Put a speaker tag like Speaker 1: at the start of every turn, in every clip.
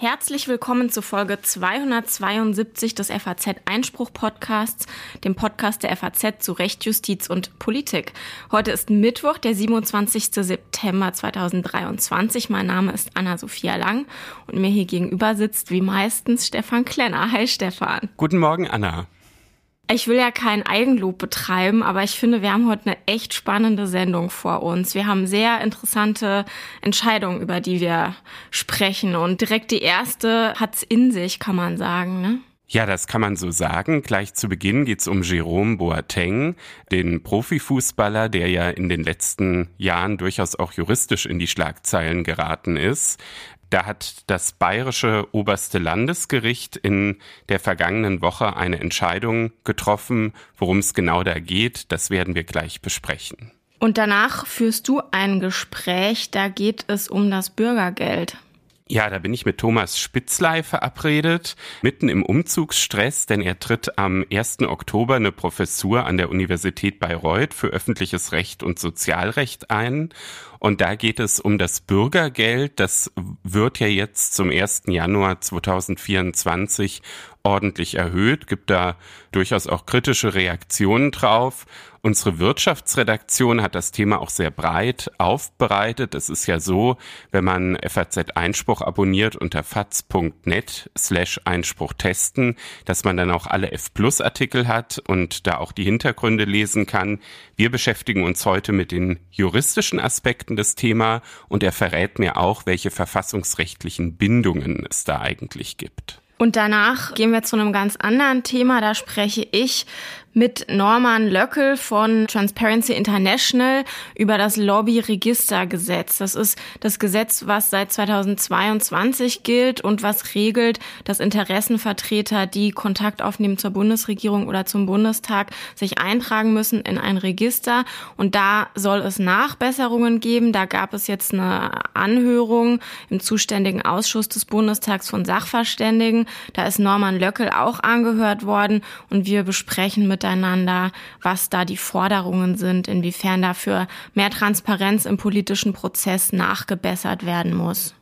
Speaker 1: Herzlich willkommen zu Folge 272 des FAZ Einspruch Podcasts, dem Podcast der FAZ zu Recht, Justiz und Politik. Heute ist Mittwoch, der 27. September 2023. Mein Name ist Anna-Sophia Lang und mir hier gegenüber sitzt wie meistens Stefan Klenner. Hi Stefan.
Speaker 2: Guten Morgen, Anna.
Speaker 1: Ich will ja kein Eigenlob betreiben, aber ich finde, wir haben heute eine echt spannende Sendung vor uns. Wir haben sehr interessante Entscheidungen, über die wir sprechen. Und direkt die erste hat's in sich, kann man sagen. Ne?
Speaker 2: Ja, das kann man so sagen. Gleich zu Beginn geht's um Jerome Boateng, den Profifußballer, der ja in den letzten Jahren durchaus auch juristisch in die Schlagzeilen geraten ist. Da hat das bayerische oberste Landesgericht in der vergangenen Woche eine Entscheidung getroffen. Worum es genau da geht, das werden wir gleich besprechen.
Speaker 1: Und danach führst du ein Gespräch, da geht es um das Bürgergeld.
Speaker 2: Ja, da bin ich mit Thomas Spitzlei verabredet, mitten im Umzugsstress, denn er tritt am 1. Oktober eine Professur an der Universität Bayreuth für öffentliches Recht und Sozialrecht ein. Und da geht es um das Bürgergeld. Das wird ja jetzt zum 1. Januar 2024 ordentlich erhöht, gibt da durchaus auch kritische Reaktionen drauf. Unsere Wirtschaftsredaktion hat das Thema auch sehr breit aufbereitet. Es ist ja so, wenn man FAZ Einspruch abonniert unter faz.net slash Einspruch testen, dass man dann auch alle F Plus Artikel hat und da auch die Hintergründe lesen kann. Wir beschäftigen uns heute mit den juristischen Aspekten des Thema und er verrät mir auch, welche verfassungsrechtlichen Bindungen es da eigentlich gibt.
Speaker 1: Und danach gehen wir zu einem ganz anderen Thema. Da spreche ich mit Norman Löckel von Transparency International über das Lobbyregistergesetz. Das ist das Gesetz, was seit 2022 gilt und was regelt, dass Interessenvertreter, die Kontakt aufnehmen zur Bundesregierung oder zum Bundestag, sich eintragen müssen in ein Register. Und da soll es Nachbesserungen geben. Da gab es jetzt eine Anhörung im zuständigen Ausschuss des Bundestags von Sachverständigen. Da ist Norman Löckel auch angehört worden und wir besprechen mit miteinander, was da die Forderungen sind, inwiefern dafür mehr Transparenz im politischen Prozess nachgebessert werden muss.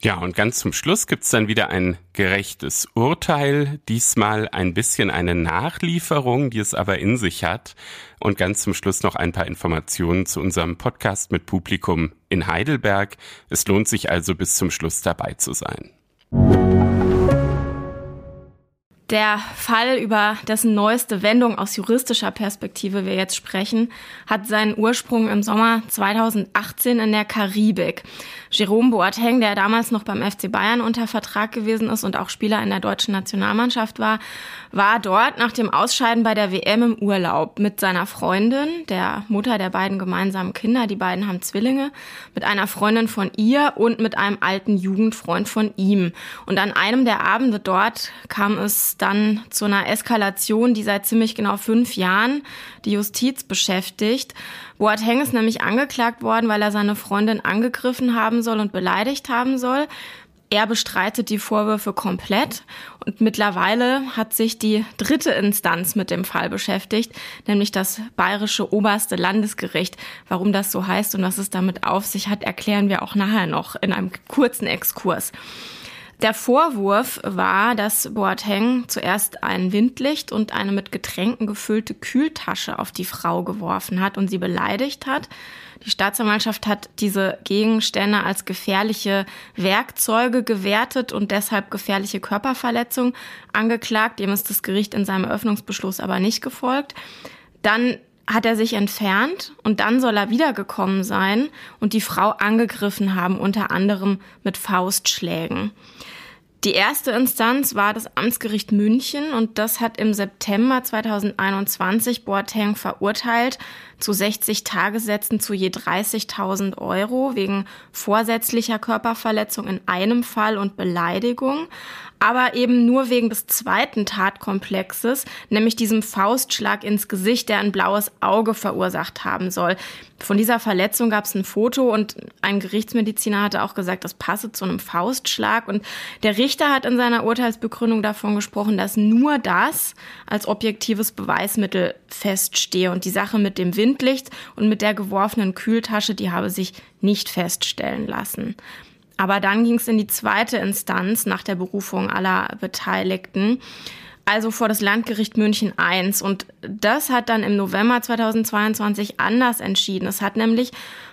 Speaker 2: Ja, und ganz zum Schluss gibt's dann wieder ein gerechtes Urteil, diesmal ein bisschen eine Nachlieferung, die es aber in sich hat. Und ganz zum Schluss noch ein paar Informationen zu unserem Podcast mit Publikum in Heidelberg. Es lohnt sich also bis zum Schluss dabei zu sein.
Speaker 1: Der Fall, über dessen neueste Wendung aus juristischer Perspektive wir jetzt sprechen, hat seinen Ursprung im Sommer 2018 in der Karibik. Jerome Boateng, der damals noch beim FC Bayern unter Vertrag gewesen ist und auch Spieler in der deutschen Nationalmannschaft war, war dort nach dem Ausscheiden bei der WM im Urlaub mit seiner Freundin, der Mutter der beiden gemeinsamen Kinder, die beiden haben Zwillinge, mit einer Freundin von ihr und mit einem alten Jugendfreund von ihm. Und an einem der Abende dort kam es dann zu einer Eskalation, die seit ziemlich genau fünf Jahren die Justiz beschäftigt. Boateng ist nämlich angeklagt worden, weil er seine Freundin angegriffen haben soll und beleidigt haben soll. Er bestreitet die Vorwürfe komplett und mittlerweile hat sich die dritte Instanz mit dem Fall beschäftigt, nämlich das bayerische oberste Landesgericht. Warum das so heißt und was es damit auf sich hat, erklären wir auch nachher noch in einem kurzen Exkurs. Der Vorwurf war, dass Boateng zuerst ein Windlicht und eine mit Getränken gefüllte Kühltasche auf die Frau geworfen hat und sie beleidigt hat. Die Staatsanwaltschaft hat diese Gegenstände als gefährliche Werkzeuge gewertet und deshalb gefährliche Körperverletzung angeklagt. Dem ist das Gericht in seinem Eröffnungsbeschluss aber nicht gefolgt. Dann hat er sich entfernt und dann soll er wiedergekommen sein und die Frau angegriffen haben, unter anderem mit Faustschlägen. Die erste Instanz war das Amtsgericht München und das hat im September 2021 Boateng verurteilt zu 60 Tagessätzen zu je 30.000 Euro wegen vorsätzlicher Körperverletzung in einem Fall und Beleidigung, aber eben nur wegen des zweiten Tatkomplexes, nämlich diesem Faustschlag ins Gesicht, der ein blaues Auge verursacht haben soll. Von dieser Verletzung gab es ein Foto und ein Gerichtsmediziner hatte auch gesagt, das passe zu einem Faustschlag. Und der Richter hat in seiner Urteilsbegründung davon gesprochen, dass nur das als objektives Beweismittel feststehe. Und die Sache mit dem Windlicht und mit der geworfenen Kühltasche, die habe sich nicht feststellen lassen. Aber dann ging es in die zweite Instanz nach der Berufung aller Beteiligten also vor das Landgericht München I. Und das hat dann im November 2022 anders entschieden. Es hat nämlich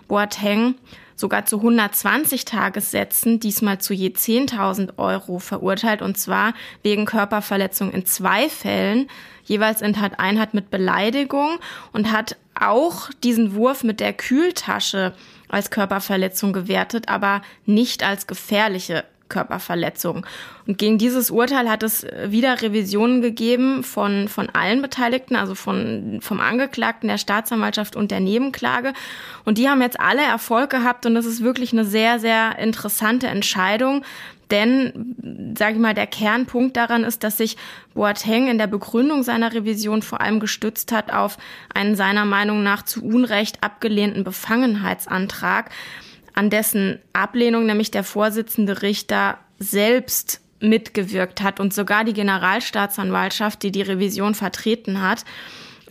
Speaker 1: Boateng sogar zu 120 Tagessätzen, diesmal zu je 10.000 Euro verurteilt, und zwar wegen Körperverletzung in zwei Fällen, jeweils in Tat Einheit mit Beleidigung und hat auch diesen Wurf mit der Kühltasche als Körperverletzung gewertet, aber nicht als gefährliche Körperverletzung. Und gegen dieses Urteil hat es wieder Revisionen gegeben von, von allen Beteiligten, also von, vom Angeklagten, der Staatsanwaltschaft und der Nebenklage. Und die haben jetzt alle Erfolg gehabt und das ist wirklich eine sehr, sehr interessante Entscheidung. Denn, sage ich mal, der Kernpunkt daran ist, dass sich Boateng in der Begründung seiner Revision vor allem gestützt hat auf einen seiner Meinung nach zu Unrecht abgelehnten Befangenheitsantrag an dessen Ablehnung nämlich der Vorsitzende Richter selbst mitgewirkt hat und sogar die Generalstaatsanwaltschaft, die die Revision vertreten hat,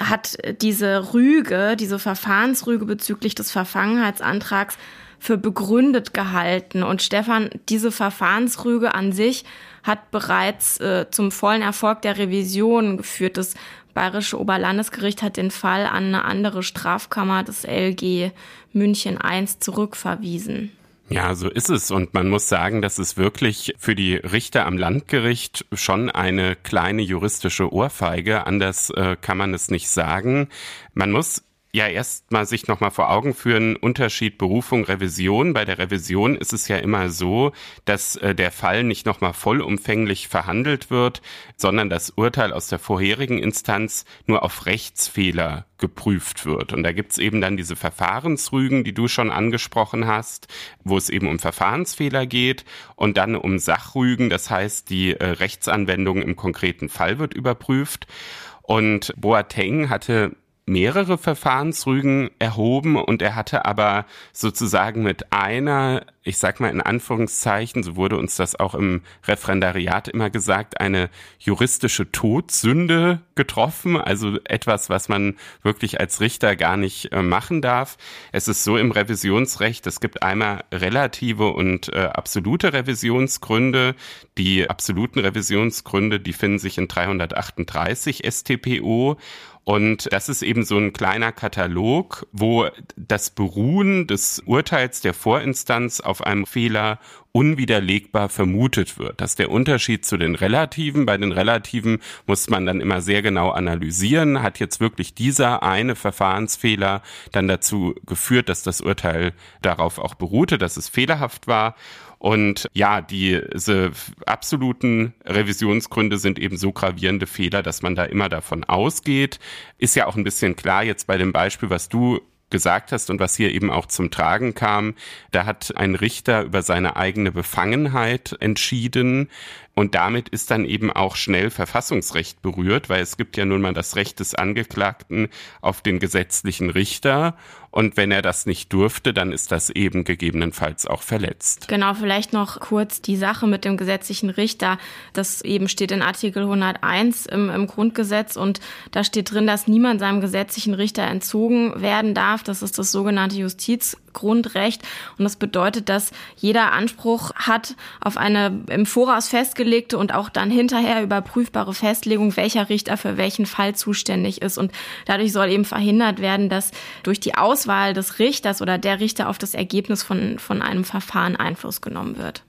Speaker 1: hat diese Rüge, diese Verfahrensrüge bezüglich des Verfangenheitsantrags für begründet gehalten. Und Stefan, diese Verfahrensrüge an sich hat bereits äh, zum vollen Erfolg der Revision geführt. Das Bayerische Oberlandesgericht hat den Fall an eine andere Strafkammer des LG München I zurückverwiesen.
Speaker 2: Ja, so ist es. Und man muss sagen, dass es wirklich für die Richter am Landgericht schon eine kleine juristische Ohrfeige. Anders äh, kann man es nicht sagen. Man muss ja erst mal sich noch mal vor Augen führen, Unterschied Berufung, Revision. Bei der Revision ist es ja immer so, dass äh, der Fall nicht noch mal vollumfänglich verhandelt wird, sondern das Urteil aus der vorherigen Instanz nur auf Rechtsfehler geprüft wird. Und da gibt's eben dann diese Verfahrensrügen, die du schon angesprochen hast, wo es eben um Verfahrensfehler geht und dann um Sachrügen, das heißt, die äh, Rechtsanwendung im konkreten Fall wird überprüft. Und Boateng hatte mehrere Verfahrensrügen erhoben und er hatte aber sozusagen mit einer, ich sag mal in Anführungszeichen, so wurde uns das auch im Referendariat immer gesagt, eine juristische Todsünde getroffen, also etwas, was man wirklich als Richter gar nicht äh, machen darf. Es ist so im Revisionsrecht, es gibt einmal relative und äh, absolute Revisionsgründe. Die absoluten Revisionsgründe, die finden sich in 338 StPO und das ist eben so ein kleiner Katalog, wo das Beruhen des Urteils der Vorinstanz auf einem Fehler unwiderlegbar vermutet wird. Das ist der Unterschied zu den Relativen. Bei den Relativen muss man dann immer sehr genau analysieren. Hat jetzt wirklich dieser eine Verfahrensfehler dann dazu geführt, dass das Urteil darauf auch beruhte, dass es fehlerhaft war? Und ja, diese absoluten Revisionsgründe sind eben so gravierende Fehler, dass man da immer davon ausgeht. Ist ja auch ein bisschen klar jetzt bei dem Beispiel, was du gesagt hast und was hier eben auch zum Tragen kam, da hat ein Richter über seine eigene Befangenheit entschieden. Und damit ist dann eben auch schnell Verfassungsrecht berührt, weil es gibt ja nun mal das Recht des Angeklagten auf den gesetzlichen Richter. Und wenn er das nicht durfte, dann ist das eben gegebenenfalls auch verletzt.
Speaker 1: Genau, vielleicht noch kurz die Sache mit dem gesetzlichen Richter. Das eben steht in Artikel 101 im, im Grundgesetz und da steht drin, dass niemand seinem gesetzlichen Richter entzogen werden darf. Das ist das sogenannte Justizgrundrecht. Und das bedeutet, dass jeder Anspruch hat auf eine im Voraus festgelegte und auch dann hinterher überprüfbare Festlegung, welcher Richter für welchen Fall zuständig ist. Und dadurch soll eben verhindert werden, dass durch die Aus Auswahl des Richters oder der Richter auf das Ergebnis von, von einem Verfahren Einfluss genommen wird.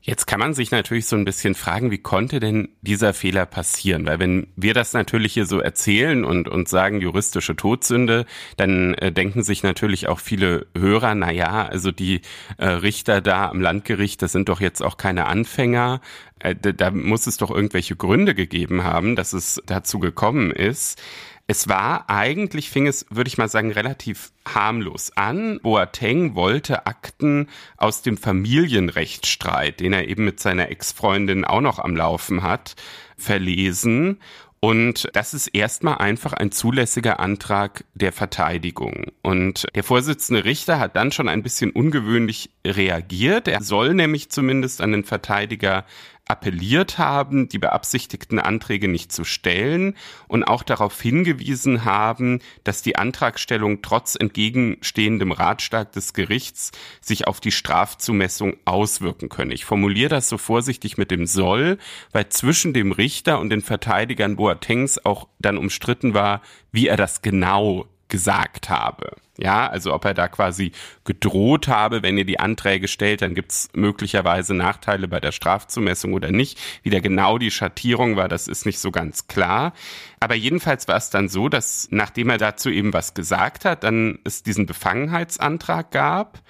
Speaker 2: Jetzt kann man sich natürlich so ein bisschen fragen, wie konnte denn dieser Fehler passieren? Weil wenn wir das natürlich hier so erzählen und, und sagen juristische Todsünde, dann äh, denken sich natürlich auch viele Hörer, na ja, also die äh, Richter da am Landgericht, das sind doch jetzt auch keine Anfänger. Äh, da muss es doch irgendwelche Gründe gegeben haben, dass es dazu gekommen ist. Es war eigentlich, fing es, würde ich mal sagen, relativ harmlos an. Boateng wollte Akten aus dem Familienrechtsstreit, den er eben mit seiner Ex-Freundin auch noch am Laufen hat, verlesen Und das ist erstmal einfach ein zulässiger Antrag der Verteidigung. Und der Vorsitzende Richter hat dann schon ein bisschen ungewöhnlich reagiert. Er soll nämlich zumindest an den Verteidiger appelliert haben, die beabsichtigten Anträge nicht zu stellen und auch darauf hingewiesen haben, dass die Antragstellung trotz entgegenstehendem Ratschlag des Gerichts sich auf die Strafzumessung auswirken könne. Ich formuliere das so vorsichtig mit dem soll, weil zwischen dem Richter und den Verteidigern Boatengs auch dann umstritten war, wie er das genau gesagt habe. Ja, also ob er da quasi gedroht habe, wenn ihr die Anträge stellt, dann gibt's möglicherweise Nachteile bei der Strafzumessung oder nicht. Wie da genau die Schattierung war, das ist nicht so ganz klar. Aber jedenfalls war es dann so, dass nachdem er dazu eben was gesagt hat, dann es diesen Befangenheitsantrag gab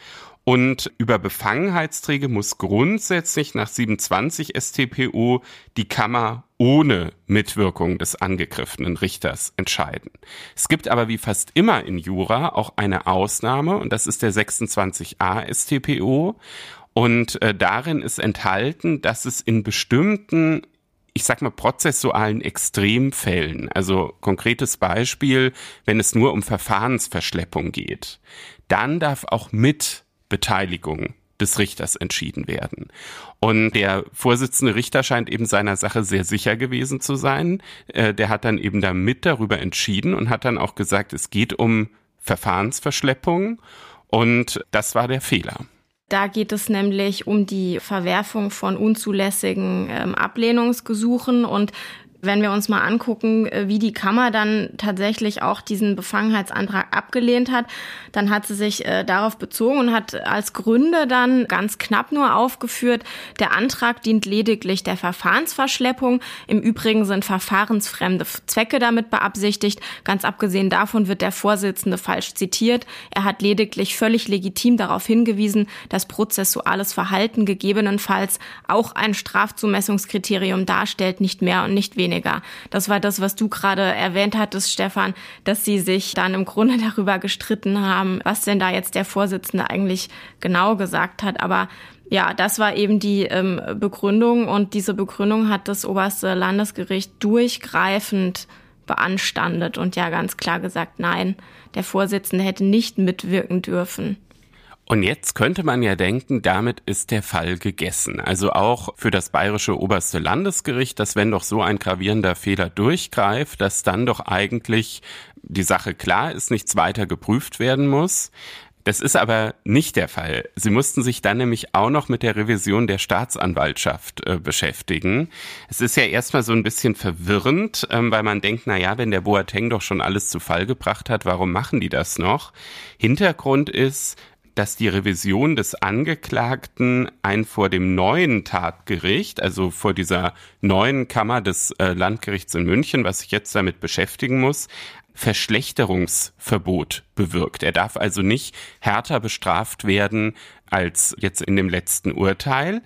Speaker 2: und über Befangenheitsträge muss grundsätzlich nach 27 StPO die Kammer ohne Mitwirkung des angegriffenen Richters entscheiden. Es gibt aber wie fast immer in Jura auch eine Ausnahme und das ist der 26a StPO und äh, darin ist enthalten, dass es in bestimmten ich sag mal, prozessualen Extremfällen, also konkretes Beispiel, wenn es nur um Verfahrensverschleppung geht, dann darf auch mit Beteiligung des Richters entschieden werden. Und der Vorsitzende Richter scheint eben seiner Sache sehr sicher gewesen zu sein. Äh, der hat dann eben da mit darüber entschieden und hat dann auch gesagt, es geht um Verfahrensverschleppung und das war der Fehler.
Speaker 1: Da geht es nämlich um die Verwerfung von unzulässigen ähm, Ablehnungsgesuchen und wenn wir uns mal angucken, äh, wie die Kammer dann tatsächlich auch diesen Befangenheitsantrag abgelehnt hat, dann hat sie sich äh, darauf bezogen und hat als Gründe dann ganz knapp nur aufgeführt, der Antrag dient lediglich der Verfahrensverschleppung. Im Übrigen sind verfahrensfremde Zwecke damit beabsichtigt. Ganz abgesehen davon wird der Vorsitzende falsch zitiert. Er hat lediglich völlig legitim darauf hingewiesen, dass prozessuales Verhalten gegebenenfalls auch ein Strafzumessungskriterium darstellt, nicht mehr und nicht weniger weniger. Das war das, was du gerade erwähnt hattest, Stefan, dass sie sich dann im Grunde darüber gestritten haben, was denn da jetzt der Vorsitzende eigentlich genau gesagt hat. Aber ja, das war eben die ähm, Begründung und diese Begründung hat das oberste Landesgericht durchgreifend beanstandet und ja ganz klar gesagt, nein, der Vorsitzende hätte nicht mitwirken dürfen.
Speaker 2: Und jetzt könnte man ja denken, damit ist der Fall gegessen. Also auch für das bayerische oberste Landesgericht, dass wenn doch so ein gravierender Fehler durchgreift, dass dann doch eigentlich die Sache klar ist, nichts weiter geprüft werden muss. Das ist aber nicht der Fall. Sie mussten sich dann nämlich auch noch mit der Revision der Staatsanwaltschaft äh, beschäftigen. Es ist ja erstmal so ein bisschen verwirrend, ähm, weil man denkt, na ja, wenn der Boateng doch schon alles zu Fall gebracht hat, warum machen die das noch? Hintergrund ist, dass die Revision des Angeklagten ein vor dem neuen Tatgericht, also vor dieser neuen Kammer des äh, Landgerichts in München, was sich jetzt damit beschäftigen muss, Verschlechterungsverbot bewirkt. Er darf also nicht härter bestraft werden als jetzt in dem letzten Urteil.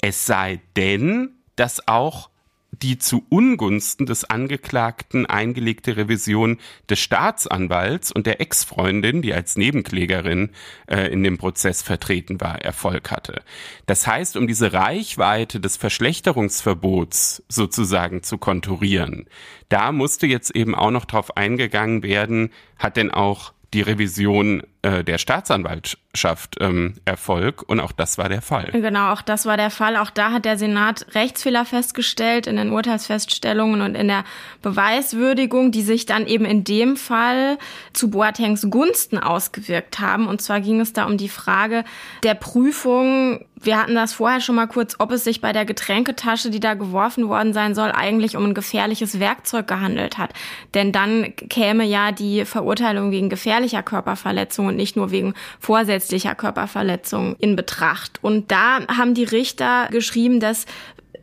Speaker 2: Es sei denn, dass auch die zu Ungunsten des Angeklagten eingelegte Revision des Staatsanwalts und der Ex-Freundin, die als Nebenklägerin äh, in dem Prozess vertreten war, Erfolg hatte. Das heißt, um diese Reichweite des Verschlechterungsverbots sozusagen zu konturieren, da musste jetzt eben auch noch drauf eingegangen werden, hat denn auch die Revision äh, der Staatsanwaltschaft ähm, Erfolg und auch das war der Fall.
Speaker 1: Genau, auch das war der Fall. Auch da hat der Senat Rechtsfehler festgestellt in den Urteilsfeststellungen und in der Beweiswürdigung, die sich dann eben in dem Fall zu Boatengs Gunsten ausgewirkt haben. Und zwar ging es da um die Frage der Prüfung wir hatten das vorher schon mal kurz, ob es sich bei der Getränketasche, die da geworfen worden sein soll, eigentlich um ein gefährliches Werkzeug gehandelt hat. Denn dann käme ja die Verurteilung wegen gefährlicher Körperverletzung und nicht nur wegen vorsätzlicher Körperverletzung in Betracht. Und da haben die Richter geschrieben, dass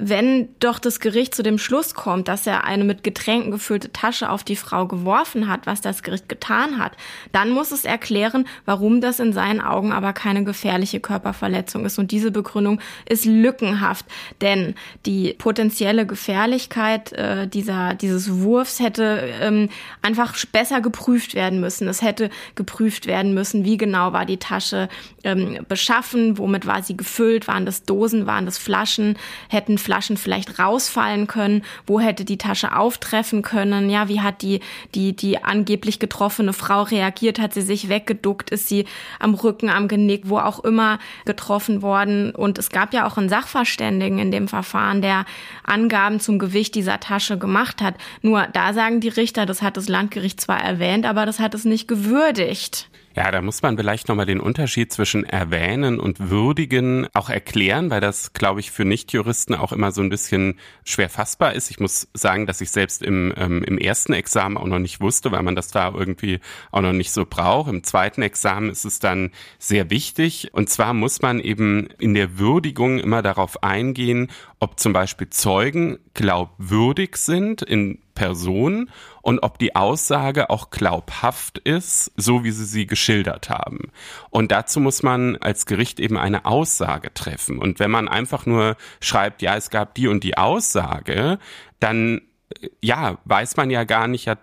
Speaker 1: wenn doch das Gericht zu dem Schluss kommt, dass er eine mit Getränken gefüllte Tasche auf die Frau geworfen hat, was das Gericht getan hat, dann muss es erklären, warum das in seinen Augen aber keine gefährliche Körperverletzung ist. Und diese Begründung ist lückenhaft, denn die potenzielle Gefährlichkeit äh, dieser, dieses Wurfs hätte ähm, einfach besser geprüft werden müssen. Es hätte geprüft werden müssen, wie genau war die Tasche ähm, beschaffen, womit war sie gefüllt, waren das Dosen, waren das Flaschen, hätten Flaschen vielleicht rausfallen können? Wo hätte die Tasche auftreffen können? Ja, wie hat die, die, die angeblich getroffene Frau reagiert? Hat sie sich weggeduckt? Ist sie am Rücken, am Genick, wo auch immer getroffen worden? Und es gab ja auch einen Sachverständigen in dem Verfahren, der Angaben zum Gewicht dieser Tasche gemacht hat. Nur da sagen die Richter, das hat das Landgericht zwar erwähnt, aber das hat es nicht gewürdigt.
Speaker 2: Ja, da muss man vielleicht nochmal den Unterschied zwischen erwähnen und würdigen auch erklären, weil das, glaube ich, für Nichtjuristen auch immer so ein bisschen schwer fassbar ist. Ich muss sagen, dass ich selbst im, ähm, im ersten Examen auch noch nicht wusste, weil man das da irgendwie auch noch nicht so braucht. Im zweiten Examen ist es dann sehr wichtig. Und zwar muss man eben in der Würdigung immer darauf eingehen, ob zum Beispiel Zeugen glaubwürdig sind in Person und ob die Aussage auch glaubhaft ist, so wie sie sie geschildert haben. Und dazu muss man als Gericht eben eine Aussage treffen. Und wenn man einfach nur schreibt, ja, es gab die und die Aussage, dann ja, weiß man ja gar nicht, ja,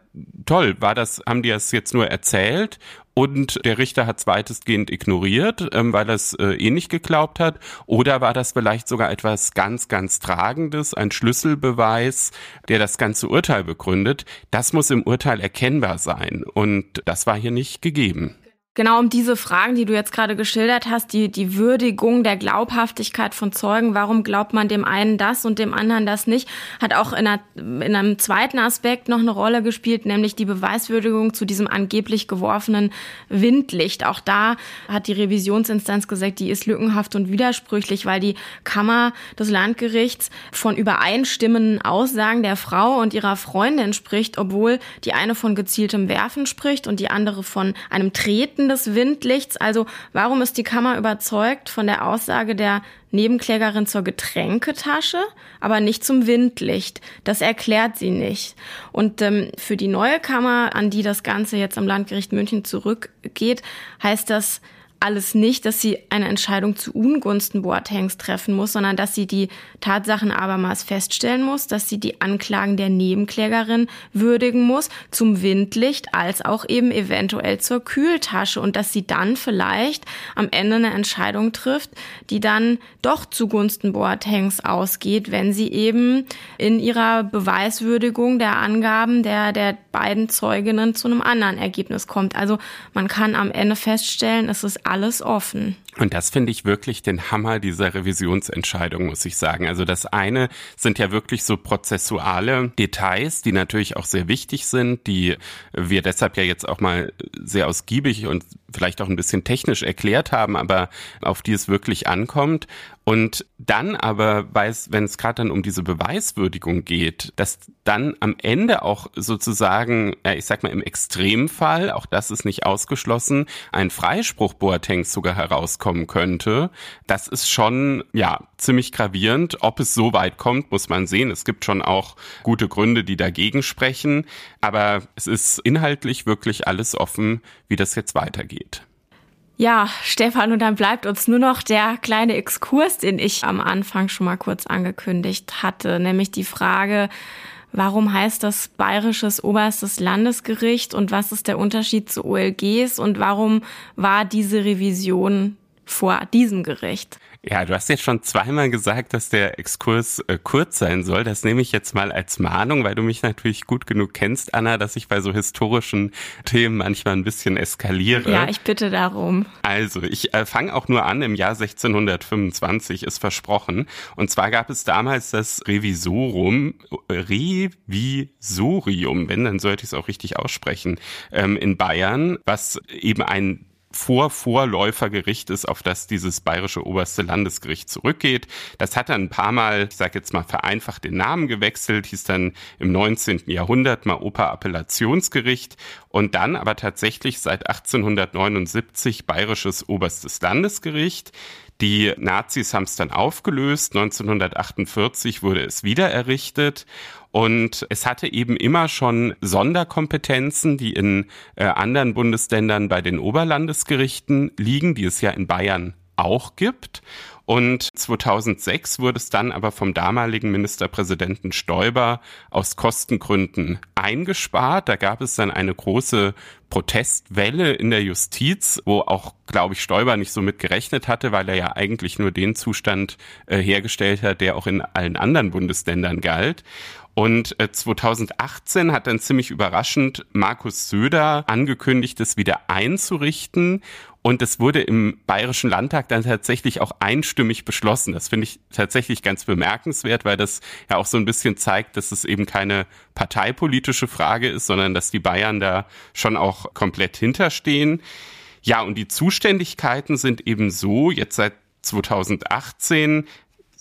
Speaker 2: toll, war das, haben die das jetzt nur erzählt und der Richter hat es weitestgehend ignoriert, ähm, weil er es äh, eh nicht geglaubt hat? Oder war das vielleicht sogar etwas ganz, ganz Tragendes, ein Schlüsselbeweis, der das ganze Urteil begründet? Das muss im Urteil erkennbar sein und das war hier nicht gegeben.
Speaker 1: Genau um diese Fragen, die du jetzt gerade geschildert hast, die, die Würdigung der Glaubhaftigkeit von Zeugen, warum glaubt man dem einen das und dem anderen das nicht, hat auch in, einer, in einem zweiten Aspekt noch eine Rolle gespielt, nämlich die Beweiswürdigung zu diesem angeblich geworfenen Windlicht. Auch da hat die Revisionsinstanz gesagt, die ist lückenhaft und widersprüchlich, weil die Kammer des Landgerichts von übereinstimmenden Aussagen der Frau und ihrer Freundin spricht, obwohl die eine von gezieltem Werfen spricht und die andere von einem Treten des Windlichts. Also warum ist die Kammer überzeugt von der Aussage der Nebenklägerin zur Getränketasche, aber nicht zum Windlicht? Das erklärt sie nicht. Und ähm, für die neue Kammer, an die das Ganze jetzt am Landgericht München zurückgeht, heißt das, alles nicht, dass sie eine Entscheidung zu Ungunsten Boatengs treffen muss, sondern dass sie die Tatsachen abermals feststellen muss, dass sie die Anklagen der Nebenklägerin würdigen muss, zum Windlicht als auch eben eventuell zur Kühltasche und dass sie dann vielleicht am Ende eine Entscheidung trifft, die dann doch zugunsten Boatengs ausgeht, wenn sie eben in ihrer Beweiswürdigung der Angaben der, der beiden Zeuginnen zu einem anderen Ergebnis kommt. Also man kann am Ende feststellen, es ist alles offen.
Speaker 2: Und das finde ich wirklich den Hammer dieser Revisionsentscheidung, muss ich sagen. Also das eine sind ja wirklich so prozessuale Details, die natürlich auch sehr wichtig sind, die wir deshalb ja jetzt auch mal sehr ausgiebig und vielleicht auch ein bisschen technisch erklärt haben, aber auf die es wirklich ankommt. Und dann aber, wenn es gerade dann um diese Beweiswürdigung geht, dass dann am Ende auch sozusagen, ich sag mal im Extremfall, auch das ist nicht ausgeschlossen, ein Freispruch Boatengs sogar herauskommen könnte. Das ist schon, ja, ziemlich gravierend. Ob es so weit kommt, muss man sehen. Es gibt schon auch gute Gründe, die dagegen sprechen. Aber es ist inhaltlich wirklich alles offen, wie das jetzt weitergeht.
Speaker 1: Ja, Stefan, und dann bleibt uns nur noch der kleine Exkurs, den ich am Anfang schon mal kurz angekündigt hatte, nämlich die Frage, warum heißt das Bayerisches Oberstes Landesgericht und was ist der Unterschied zu OLGs und warum war diese Revision vor diesem Gericht?
Speaker 2: Ja, du hast jetzt schon zweimal gesagt, dass der Exkurs äh, kurz sein soll. Das nehme ich jetzt mal als Mahnung, weil du mich natürlich gut genug kennst, Anna, dass ich bei so historischen Themen manchmal ein bisschen eskaliere.
Speaker 1: Ja, ich bitte darum.
Speaker 2: Also, ich äh, fange auch nur an im Jahr 1625, ist versprochen. Und zwar gab es damals das Revisorum, Revisorium, wenn, dann sollte ich es auch richtig aussprechen, ähm, in Bayern, was eben ein Vorvorläufergericht ist, auf das dieses bayerische oberste Landesgericht zurückgeht. Das hat dann ein paar Mal, ich sage jetzt mal vereinfacht, den Namen gewechselt, hieß dann im 19. Jahrhundert mal Operappellationsgericht und dann aber tatsächlich seit 1879 bayerisches oberstes Landesgericht. Die Nazis haben es dann aufgelöst. 1948 wurde es wieder errichtet. Und es hatte eben immer schon Sonderkompetenzen, die in äh, anderen Bundesländern bei den Oberlandesgerichten liegen, die es ja in Bayern auch gibt. Und 2006 wurde es dann aber vom damaligen Ministerpräsidenten Stoiber aus Kostengründen eingespart. Da gab es dann eine große Protestwelle in der Justiz, wo auch, glaube ich, Stoiber nicht so mit gerechnet hatte, weil er ja eigentlich nur den Zustand äh, hergestellt hat, der auch in allen anderen Bundesländern galt. Und 2018 äh, hat dann ziemlich überraschend Markus Söder angekündigt, es wieder einzurichten. Und es wurde im Bayerischen Landtag dann tatsächlich auch einstimmig beschlossen. Das finde ich tatsächlich ganz bemerkenswert, weil das ja auch so ein bisschen zeigt, dass es eben keine parteipolitische Frage ist, sondern dass die Bayern da schon auch komplett hinterstehen. Ja, und die Zuständigkeiten sind eben so, jetzt seit 2018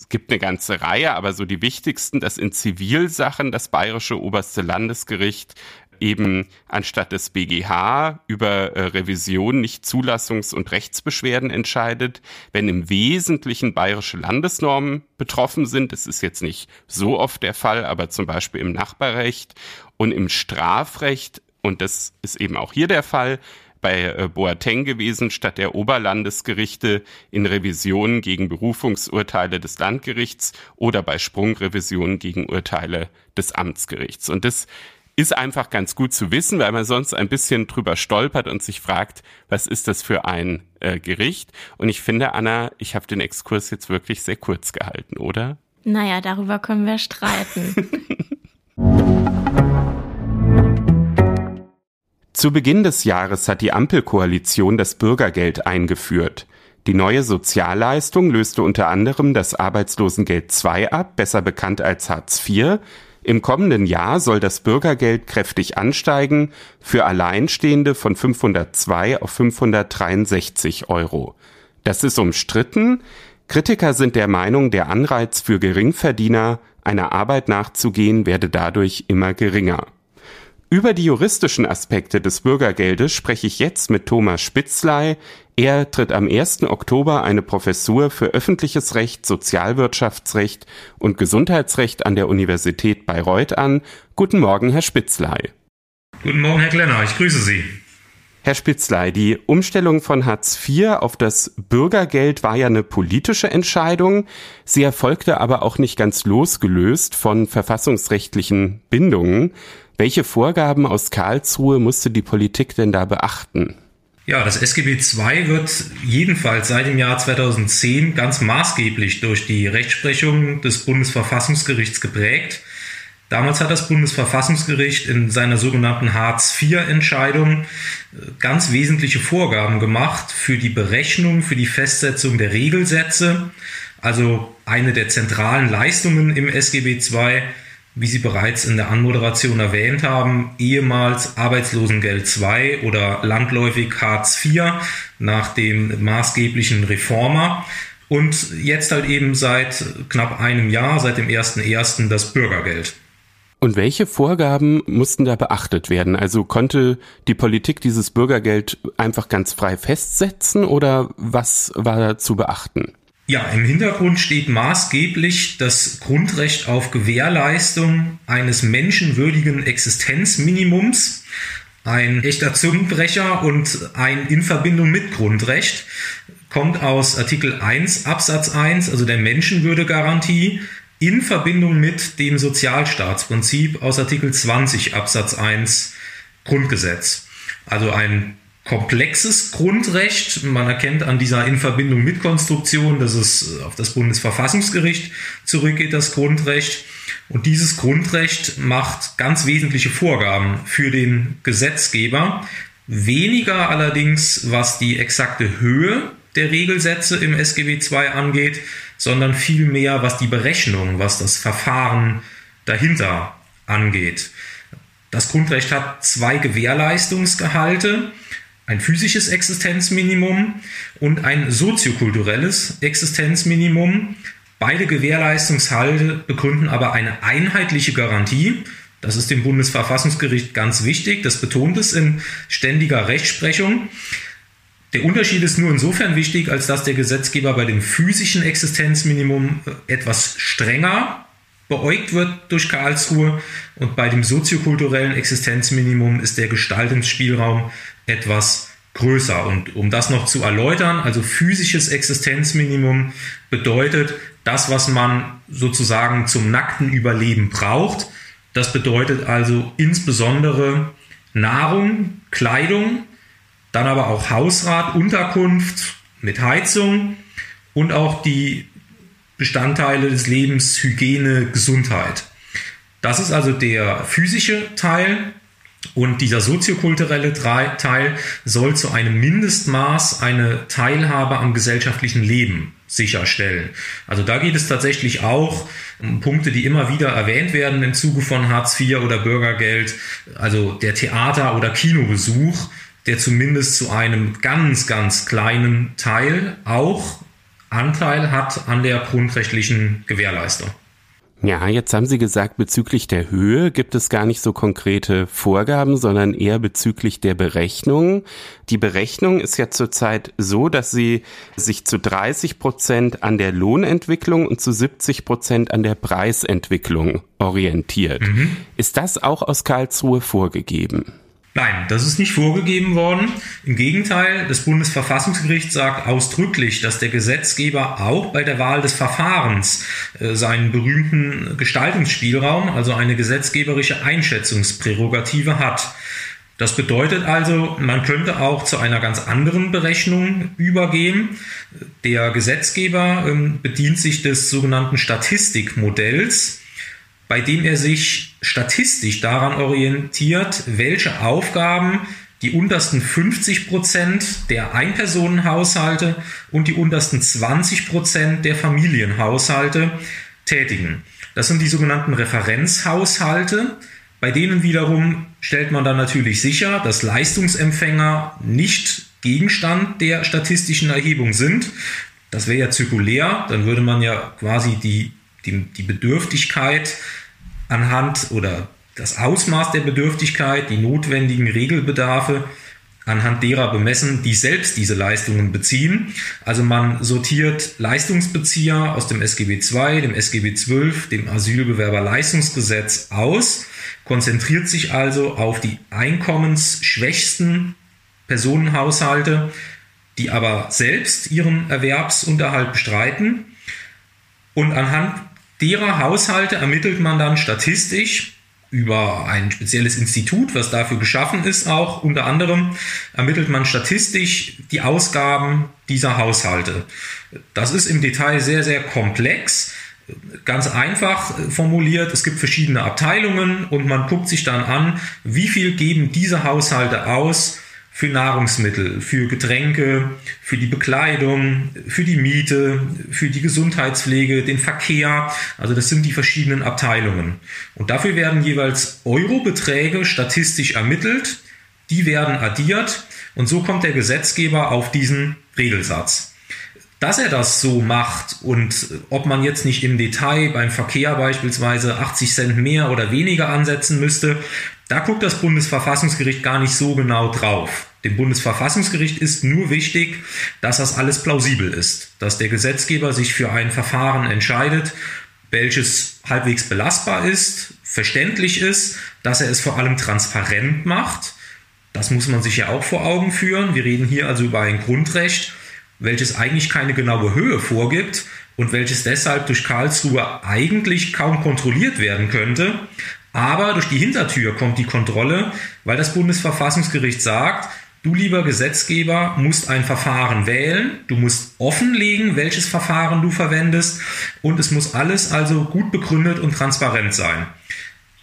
Speaker 2: es gibt eine ganze Reihe, aber so die wichtigsten, dass in Zivilsachen das bayerische oberste Landesgericht eben anstatt des BGH über äh, Revision nicht Zulassungs- und Rechtsbeschwerden entscheidet, wenn im Wesentlichen bayerische Landesnormen betroffen sind. Das ist jetzt nicht so oft der Fall, aber zum Beispiel im Nachbarrecht und im Strafrecht, und das ist eben auch hier der Fall, bei äh, Boateng gewesen, statt der Oberlandesgerichte in Revisionen gegen Berufungsurteile des Landgerichts oder bei Sprungrevisionen gegen Urteile des Amtsgerichts. Und das ist einfach ganz gut zu wissen, weil man sonst ein bisschen drüber stolpert und sich fragt, was ist das für ein äh, Gericht? Und ich finde, Anna, ich habe den Exkurs jetzt wirklich sehr kurz gehalten, oder?
Speaker 1: Naja, darüber können wir streiten.
Speaker 2: Zu Beginn des Jahres hat die Ampelkoalition das Bürgergeld eingeführt. Die neue Sozialleistung löste unter anderem das Arbeitslosengeld II ab, besser bekannt als Hartz IV, im kommenden Jahr soll das Bürgergeld kräftig ansteigen, für Alleinstehende von 502 auf 563 Euro. Das ist umstritten. Kritiker sind der Meinung, der Anreiz für Geringverdiener, einer Arbeit nachzugehen, werde dadurch immer geringer. Über die juristischen Aspekte des Bürgergeldes spreche ich jetzt mit Thomas Spitzley. Er tritt am 1. Oktober eine Professur für öffentliches Recht, Sozialwirtschaftsrecht und Gesundheitsrecht an der Universität Bayreuth an. Guten Morgen, Herr Spitzley.
Speaker 3: Guten Morgen, Herr Klenner. Ich grüße Sie.
Speaker 2: Herr Spitzley, die Umstellung von Hartz IV auf das Bürgergeld war ja eine politische Entscheidung. Sie erfolgte aber auch nicht ganz losgelöst von verfassungsrechtlichen Bindungen. Welche Vorgaben aus Karlsruhe musste die Politik denn da beachten?
Speaker 3: Ja, das SGB II wird jedenfalls seit dem Jahr 2010 ganz maßgeblich durch die Rechtsprechung des Bundesverfassungsgerichts geprägt. Damals hat das Bundesverfassungsgericht in seiner sogenannten Hartz-IV-Entscheidung äh, ganz wesentliche Vorgaben gemacht für die Berechnung, für die Festsetzung der Regelsätze. Also eine der zentralen Leistungen im SGB II wie Sie bereits in der Anmoderation erwähnt haben, ehemals Arbeitslosengeld II oder landläufig Hartz IV nach dem maßgeblichen Reformer und jetzt halt eben seit knapp einem Jahr, seit dem 1.1. das Bürgergeld.
Speaker 2: Und welche Vorgaben mussten da beachtet werden? Also konnte die Politik dieses Bürgergeld einfach ganz frei festsetzen oder was war da zu beachten?
Speaker 3: Ja, im Hintergrund steht maßgeblich das Grundrecht auf Gewährleistung eines menschenwürdigen Existenzminimums, ein echter Zungenbrecher und ein in Verbindung mit Grundrecht, kommt aus Artikel 1 Absatz 1, also der Menschenwürdegarantie, in Verbindung mit dem Sozialstaatsprinzip aus Artikel 20 Absatz 1 Grundgesetz. Also ein komplexes Grundrecht. Man erkennt an dieser in Verbindung mit Konstruktion, dass es auf das Bundesverfassungsgericht zurückgeht, das Grundrecht. Und dieses Grundrecht macht ganz wesentliche Vorgaben für den Gesetzgeber. Weniger allerdings, was die exakte Höhe der Regelsätze im SGB II angeht, sondern vielmehr, was die Berechnung, was das Verfahren dahinter angeht. Das Grundrecht hat zwei Gewährleistungsgehalte ein physisches Existenzminimum und ein soziokulturelles Existenzminimum. Beide Gewährleistungshalte begründen aber eine einheitliche Garantie. Das ist dem Bundesverfassungsgericht ganz wichtig. Das betont es in ständiger Rechtsprechung. Der Unterschied ist nur insofern wichtig, als dass der Gesetzgeber bei dem physischen Existenzminimum etwas strenger beäugt wird durch Karlsruhe und bei dem soziokulturellen Existenzminimum ist der Gestaltungsspielraum etwas größer. Und um das noch zu erläutern, also physisches Existenzminimum bedeutet das, was man sozusagen zum nackten Überleben braucht. Das bedeutet also insbesondere Nahrung, Kleidung, dann aber auch Hausrat, Unterkunft mit Heizung und auch die Bestandteile des Lebens, Hygiene, Gesundheit. Das ist also der physische Teil. Und dieser soziokulturelle Teil soll zu einem Mindestmaß eine Teilhabe am gesellschaftlichen Leben sicherstellen. Also da geht es tatsächlich auch um Punkte, die immer wieder erwähnt werden im Zuge von Hartz IV oder Bürgergeld, also der Theater- oder Kinobesuch, der zumindest zu einem ganz, ganz kleinen Teil auch Anteil hat an der grundrechtlichen Gewährleistung.
Speaker 2: Ja, jetzt haben Sie gesagt, bezüglich der Höhe gibt es gar nicht so konkrete Vorgaben, sondern eher bezüglich der Berechnung. Die Berechnung ist ja zurzeit so, dass sie sich zu 30 Prozent an der Lohnentwicklung und zu 70 Prozent an der Preisentwicklung orientiert. Mhm. Ist das auch aus Karlsruhe vorgegeben?
Speaker 3: Nein, das ist nicht vorgegeben worden. Im Gegenteil, das Bundesverfassungsgericht sagt ausdrücklich, dass der Gesetzgeber auch bei der Wahl des Verfahrens äh, seinen berühmten Gestaltungsspielraum, also eine gesetzgeberische Einschätzungsprärogative hat. Das bedeutet also, man könnte auch zu einer ganz anderen Berechnung übergehen. Der Gesetzgeber ähm, bedient sich des sogenannten Statistikmodells bei dem er sich statistisch daran orientiert, welche Aufgaben die untersten 50 Prozent der Einpersonenhaushalte und die untersten 20 Prozent der Familienhaushalte tätigen. Das sind die sogenannten Referenzhaushalte. Bei denen wiederum stellt man dann natürlich sicher, dass Leistungsempfänger nicht Gegenstand der statistischen Erhebung sind. Das wäre ja zirkulär, dann würde man ja quasi die die, die Bedürftigkeit anhand oder das Ausmaß der Bedürftigkeit, die notwendigen Regelbedarfe anhand derer bemessen, die selbst diese Leistungen beziehen. Also man sortiert Leistungsbezieher aus dem SGB II, dem SGB XII, dem Asylbewerberleistungsgesetz aus, konzentriert sich also auf die einkommensschwächsten Personenhaushalte, die aber selbst ihren Erwerbsunterhalt bestreiten und anhand derer Haushalte ermittelt man dann statistisch über ein spezielles Institut, was dafür geschaffen ist, auch unter anderem ermittelt man statistisch die Ausgaben dieser Haushalte. Das ist im Detail sehr, sehr komplex. Ganz einfach formuliert, es gibt verschiedene Abteilungen und man guckt sich dann an, wie viel geben diese Haushalte aus für Nahrungsmittel, für Getränke, für die Bekleidung, für die Miete, für die Gesundheitspflege, den Verkehr. Also das sind die verschiedenen Abteilungen. Und dafür werden jeweils Eurobeträge statistisch ermittelt, die werden addiert und so kommt der Gesetzgeber auf diesen Regelsatz. Dass er das so macht und ob man jetzt nicht im Detail beim Verkehr beispielsweise 80 Cent mehr oder weniger ansetzen müsste, da guckt das Bundesverfassungsgericht gar nicht so genau drauf. Dem Bundesverfassungsgericht ist nur wichtig, dass das alles plausibel ist, dass der Gesetzgeber sich für ein Verfahren entscheidet, welches halbwegs belastbar ist, verständlich ist, dass er es vor allem transparent macht. Das muss man sich ja auch vor Augen führen. Wir reden hier also über ein Grundrecht, welches eigentlich keine genaue Höhe vorgibt und welches deshalb durch Karlsruhe eigentlich kaum kontrolliert werden könnte. Aber durch die Hintertür kommt die Kontrolle, weil das Bundesverfassungsgericht sagt, du lieber Gesetzgeber musst ein Verfahren wählen, du musst offenlegen, welches Verfahren du verwendest und es muss alles also gut begründet und transparent sein.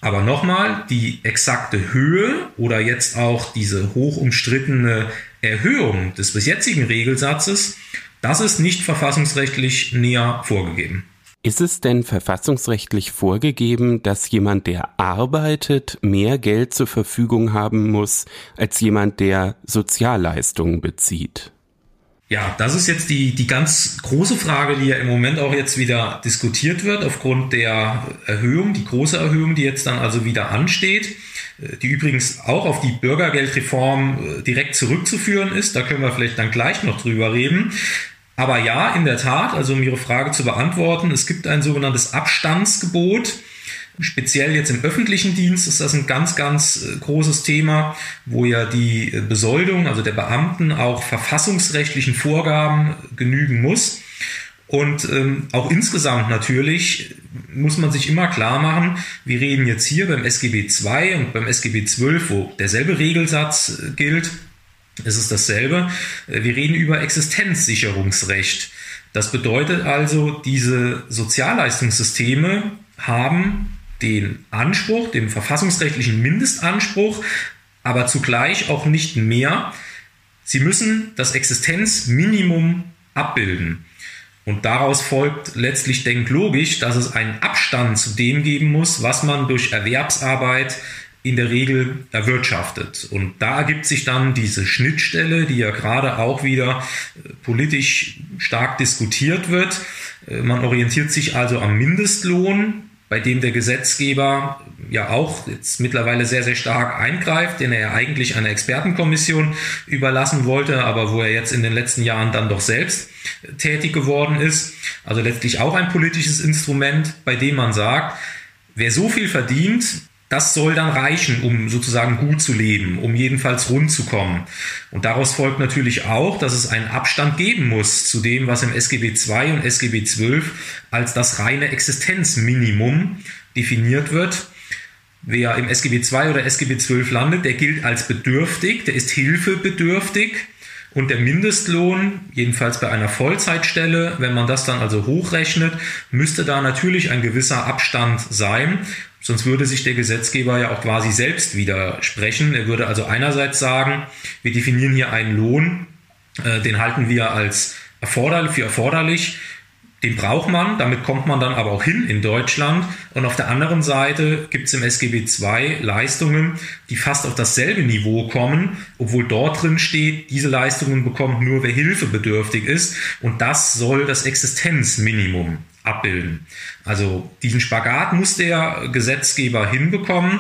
Speaker 3: Aber nochmal, die exakte Höhe oder jetzt auch diese hoch umstrittene Erhöhung des bis jetzigen Regelsatzes, das ist nicht verfassungsrechtlich näher vorgegeben.
Speaker 2: Ist es denn verfassungsrechtlich vorgegeben, dass jemand, der arbeitet, mehr Geld zur Verfügung haben muss als jemand, der Sozialleistungen bezieht?
Speaker 3: Ja, das ist jetzt die, die ganz große Frage, die ja im Moment auch jetzt wieder diskutiert wird, aufgrund der Erhöhung, die große Erhöhung, die jetzt dann also wieder ansteht, die übrigens auch auf die Bürgergeldreform äh, direkt zurückzuführen ist. Da können wir vielleicht dann gleich noch drüber reden. Aber ja, in der Tat, also um Ihre Frage zu beantworten, es gibt ein sogenanntes Abstandsgebot. Speziell jetzt im öffentlichen Dienst ist das ein ganz, ganz äh, großes Thema, wo ja die Besoldung, also der Beamten, auch verfassungsrechtlichen Vorgaben genügen muss. Und ähm, auch insgesamt natürlich muss man sich immer klar machen, wir reden jetzt hier beim SGB II und beim SGB XII, wo derselbe Regelsatz äh, gilt, ist es dasselbe. Äh, wir reden über Existenzsicherungsrecht. Das bedeutet also, diese Sozialleistungssysteme haben den Anspruch, den verfassungsrechtlichen Mindestanspruch, aber zugleich auch nicht mehr. Sie müssen das Existenzminimum abbilden. Und daraus folgt letztlich denklogisch, dass es einen Abstand zu dem geben muss, was man durch Erwerbsarbeit in der Regel erwirtschaftet. Und da ergibt sich dann diese Schnittstelle, die ja gerade auch wieder äh, politisch stark diskutiert wird. Äh, man orientiert sich also am Mindestlohn, bei dem der Gesetzgeber ja auch jetzt mittlerweile sehr, sehr stark eingreift, den er ja eigentlich einer Expertenkommission überlassen wollte, aber wo er jetzt in den letzten Jahren dann doch selbst tätig geworden ist. Also letztlich auch ein politisches Instrument, bei dem man sagt, wer so viel verdient, das soll dann reichen, um sozusagen gut zu leben, um jedenfalls rund zu kommen. Und daraus folgt natürlich auch, dass es einen Abstand geben muss zu dem, was im SGB II und SGB XII als das reine Existenzminimum definiert wird. Wer im SGB II oder SGB XII landet, der gilt als bedürftig, der ist hilfebedürftig. Und der Mindestlohn, jedenfalls bei einer Vollzeitstelle, wenn man das dann also hochrechnet, müsste da natürlich ein gewisser Abstand sein. Sonst würde sich der Gesetzgeber ja auch quasi selbst widersprechen. Er würde also einerseits sagen, wir definieren hier einen Lohn, äh, den halten wir als erforderlich, für erforderlich, den braucht man, damit kommt man dann aber auch hin in Deutschland. Und auf der anderen Seite gibt es im SGB II Leistungen, die fast auf dasselbe Niveau kommen, obwohl dort drin steht, diese Leistungen bekommt nur wer hilfebedürftig ist. Und das soll das Existenzminimum abbilden. Also diesen Spagat muss der Gesetzgeber hinbekommen.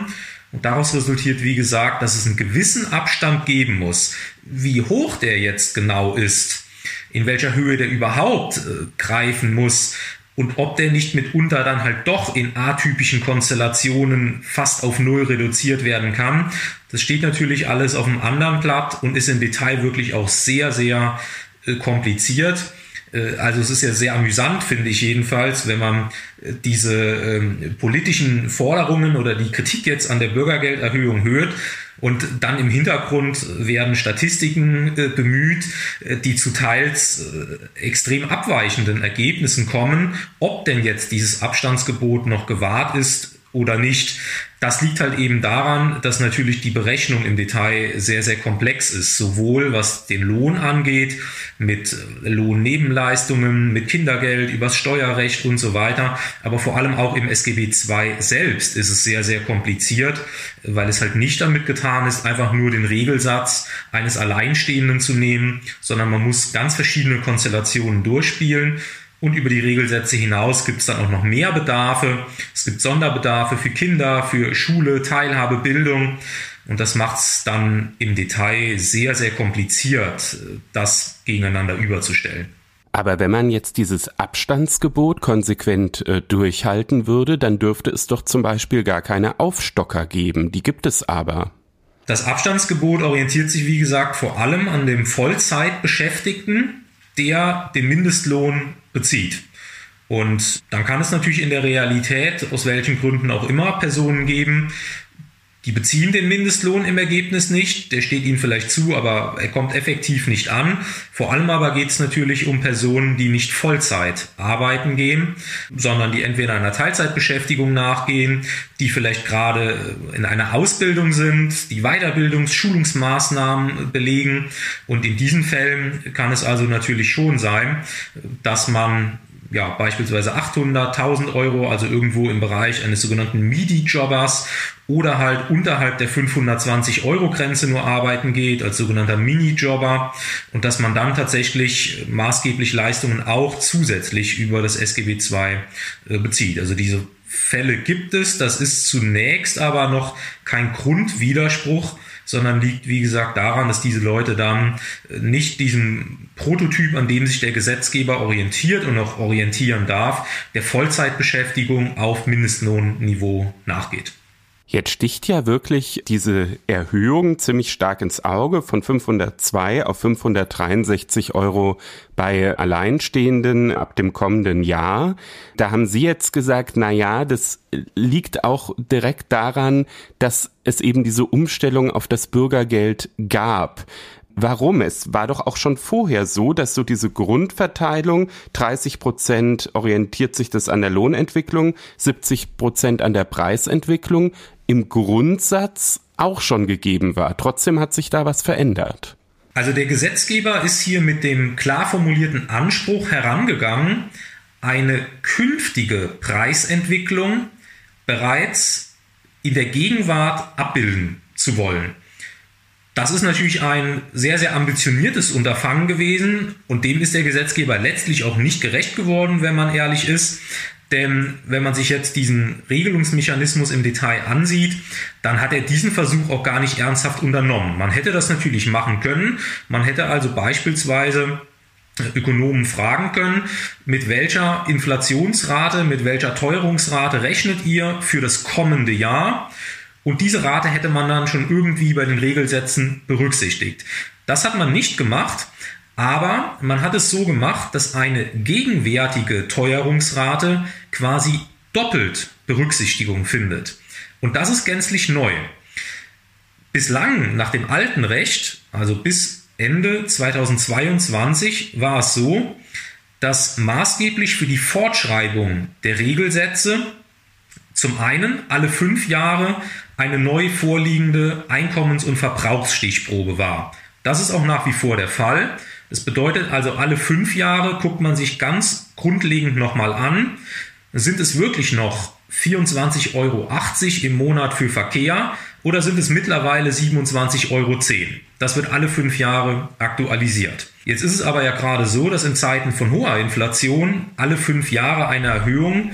Speaker 3: Und daraus resultiert, wie gesagt, dass es einen gewissen Abstand geben muss. Wie hoch der jetzt genau ist, in welcher Höhe der überhaupt äh, greifen muss und ob der nicht mitunter dann halt doch in atypischen Konstellationen fast auf Null reduziert werden kann. Das steht natürlich alles auf einem anderen Blatt und ist im Detail wirklich auch sehr, sehr äh, kompliziert. Äh, also es ist ja sehr amüsant, finde ich jedenfalls, wenn man äh, diese ähm, politischen Forderungen oder die Kritik jetzt an der Bürgergelderhöhung hört. Und dann im Hintergrund werden Statistiken äh, bemüht, äh, die zu teils äh, extrem abweichenden Ergebnissen kommen, ob denn jetzt dieses Abstandsgebot noch gewahrt ist oder nicht. Das liegt halt eben daran, dass natürlich die Berechnung im Detail sehr, sehr komplex ist, sowohl was den Lohn angeht, mit Lohnnebenleistungen, mit Kindergeld, übers Steuerrecht und so weiter, aber vor allem auch im SGB II selbst ist es sehr, sehr kompliziert, weil es halt nicht damit getan ist, einfach nur den Regelsatz eines Alleinstehenden zu nehmen, sondern man muss ganz verschiedene Konstellationen durchspielen und über die Regelsätze hinaus gibt es dann auch noch mehr Bedarfe. Es gibt Sonderbedarfe für Kinder, für Schule, Teilhabe, Bildung. Und das macht es dann im Detail sehr, sehr kompliziert, das gegeneinander überzustellen.
Speaker 2: Aber wenn man jetzt dieses Abstandsgebot konsequent äh, durchhalten würde, dann dürfte es doch zum Beispiel gar keine Aufstocker geben. Die gibt es aber.
Speaker 3: Das Abstandsgebot orientiert sich, wie gesagt, vor allem an dem Vollzeitbeschäftigten, der den Mindestlohn bezieht. Und dann kann es natürlich in der Realität, aus welchen Gründen auch immer, Personen geben, die beziehen den Mindestlohn im Ergebnis nicht, der steht ihnen vielleicht zu, aber er kommt effektiv nicht an. Vor allem aber geht es natürlich um Personen, die nicht Vollzeit arbeiten gehen, sondern die entweder einer Teilzeitbeschäftigung nachgehen, die vielleicht gerade in einer Ausbildung sind, die Weiterbildungs-, Schulungsmaßnahmen belegen. Und in diesen Fällen kann es also natürlich schon sein, dass man ja, beispielsweise 800, 1000 Euro, also irgendwo im Bereich eines sogenannten MIDI-Jobbers oder halt unterhalb der 520 Euro Grenze nur arbeiten geht als sogenannter Mini-Jobber und dass man dann tatsächlich maßgeblich Leistungen auch zusätzlich über das SGB II äh, bezieht. Also diese Fälle gibt es, das ist zunächst aber noch kein Grundwiderspruch sondern liegt, wie gesagt, daran, dass diese Leute dann nicht diesem Prototyp, an dem sich der Gesetzgeber orientiert und auch orientieren darf, der Vollzeitbeschäftigung auf Mindestlohnniveau nachgeht.
Speaker 2: Jetzt sticht ja wirklich diese Erhöhung ziemlich stark ins Auge von 502 auf 563 Euro bei Alleinstehenden ab dem kommenden Jahr. Da haben Sie jetzt gesagt, na ja, das liegt auch direkt daran, dass es eben diese Umstellung auf das Bürgergeld gab. Warum? Es war doch auch schon vorher so, dass so diese Grundverteilung 30 Prozent orientiert sich das an der Lohnentwicklung, 70 Prozent an der Preisentwicklung im Grundsatz auch schon gegeben war. Trotzdem hat sich da was verändert.
Speaker 3: Also der Gesetzgeber ist hier mit dem klar formulierten Anspruch herangegangen, eine künftige Preisentwicklung bereits in der Gegenwart abbilden zu wollen. Das ist natürlich ein sehr, sehr ambitioniertes Unterfangen gewesen und dem ist der Gesetzgeber letztlich auch nicht gerecht geworden, wenn man ehrlich ist. Denn wenn man sich jetzt diesen Regelungsmechanismus im Detail ansieht, dann hat er diesen Versuch auch gar nicht ernsthaft unternommen. Man hätte das natürlich machen können. Man hätte also beispielsweise Ökonomen fragen können, mit welcher Inflationsrate, mit welcher Teuerungsrate rechnet ihr für das kommende Jahr? Und diese Rate hätte man dann schon irgendwie bei den Regelsätzen berücksichtigt. Das hat man nicht gemacht. Aber man hat es so gemacht, dass eine gegenwärtige Teuerungsrate quasi doppelt Berücksichtigung findet. Und das ist gänzlich neu. Bislang nach dem alten Recht, also bis Ende 2022, war es so, dass maßgeblich für die Fortschreibung der Regelsätze zum einen alle fünf Jahre eine neu vorliegende Einkommens- und Verbrauchsstichprobe war. Das ist auch nach wie vor der Fall. Das bedeutet also, alle fünf Jahre guckt man sich ganz grundlegend nochmal an, sind es wirklich noch 24,80 Euro im Monat für Verkehr oder sind es mittlerweile 27,10 Euro? Das wird alle fünf Jahre aktualisiert. Jetzt ist es aber ja gerade so, dass in Zeiten von hoher Inflation alle fünf Jahre eine Erhöhung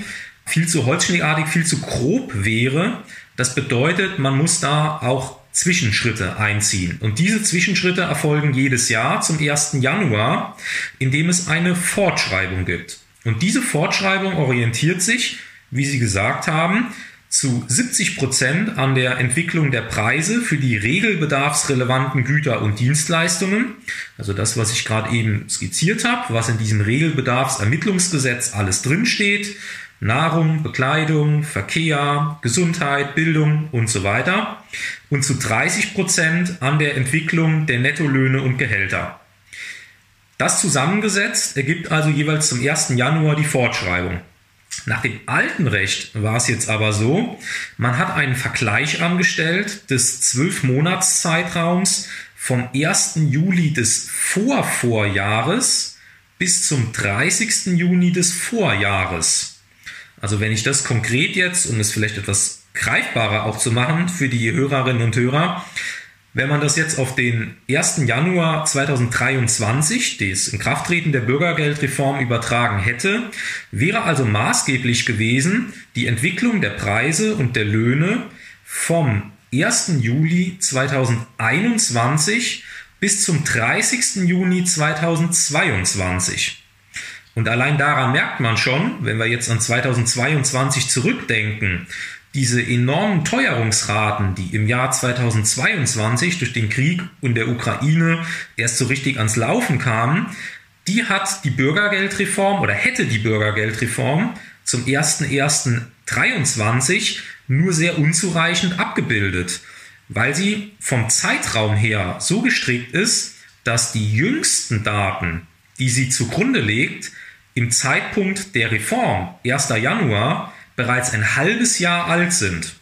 Speaker 3: viel zu holzschnittartig, viel zu grob wäre. Das bedeutet, man muss da auch Zwischenschritte einziehen. Und diese Zwischenschritte erfolgen jedes Jahr zum 1. Januar, indem es eine Fortschreibung gibt. Und diese Fortschreibung orientiert sich, wie Sie gesagt haben, zu 70 Prozent an der Entwicklung der Preise für die regelbedarfsrelevanten Güter und Dienstleistungen. Also das, was ich gerade eben skizziert habe, was in diesem Regelbedarfsermittlungsgesetz alles drinsteht. Nahrung, Bekleidung, Verkehr, Gesundheit, Bildung und so weiter und zu 30 Prozent an der Entwicklung der Nettolöhne und Gehälter. Das zusammengesetzt ergibt also jeweils zum 1. Januar die Fortschreibung. Nach dem alten Recht war es jetzt aber so, man hat einen Vergleich angestellt des 12-Monats-Zeitraums vom 1. Juli des Vorvorjahres bis zum 30. Juni des Vorjahres. Also wenn ich das konkret jetzt, um es vielleicht etwas greifbarer auch zu machen für die Hörerinnen und Hörer, wenn man das jetzt auf den 1. Januar 2023, das Inkrafttreten der Bürgergeldreform übertragen hätte, wäre also maßgeblich gewesen die Entwicklung der Preise und der Löhne vom 1. Juli 2021 bis zum 30. Juni 2022. Und allein daran merkt man schon, wenn wir jetzt an 2022 zurückdenken, diese enormen Teuerungsraten, die im Jahr 2022 durch den Krieg in der Ukraine erst so richtig ans Laufen kamen, die hat die Bürgergeldreform oder hätte die Bürgergeldreform zum 01.01.23 nur sehr unzureichend abgebildet, weil sie vom Zeitraum her so gestrickt ist, dass die jüngsten Daten, die sie zugrunde legt, im Zeitpunkt der Reform, 1. Januar, bereits ein halbes Jahr alt sind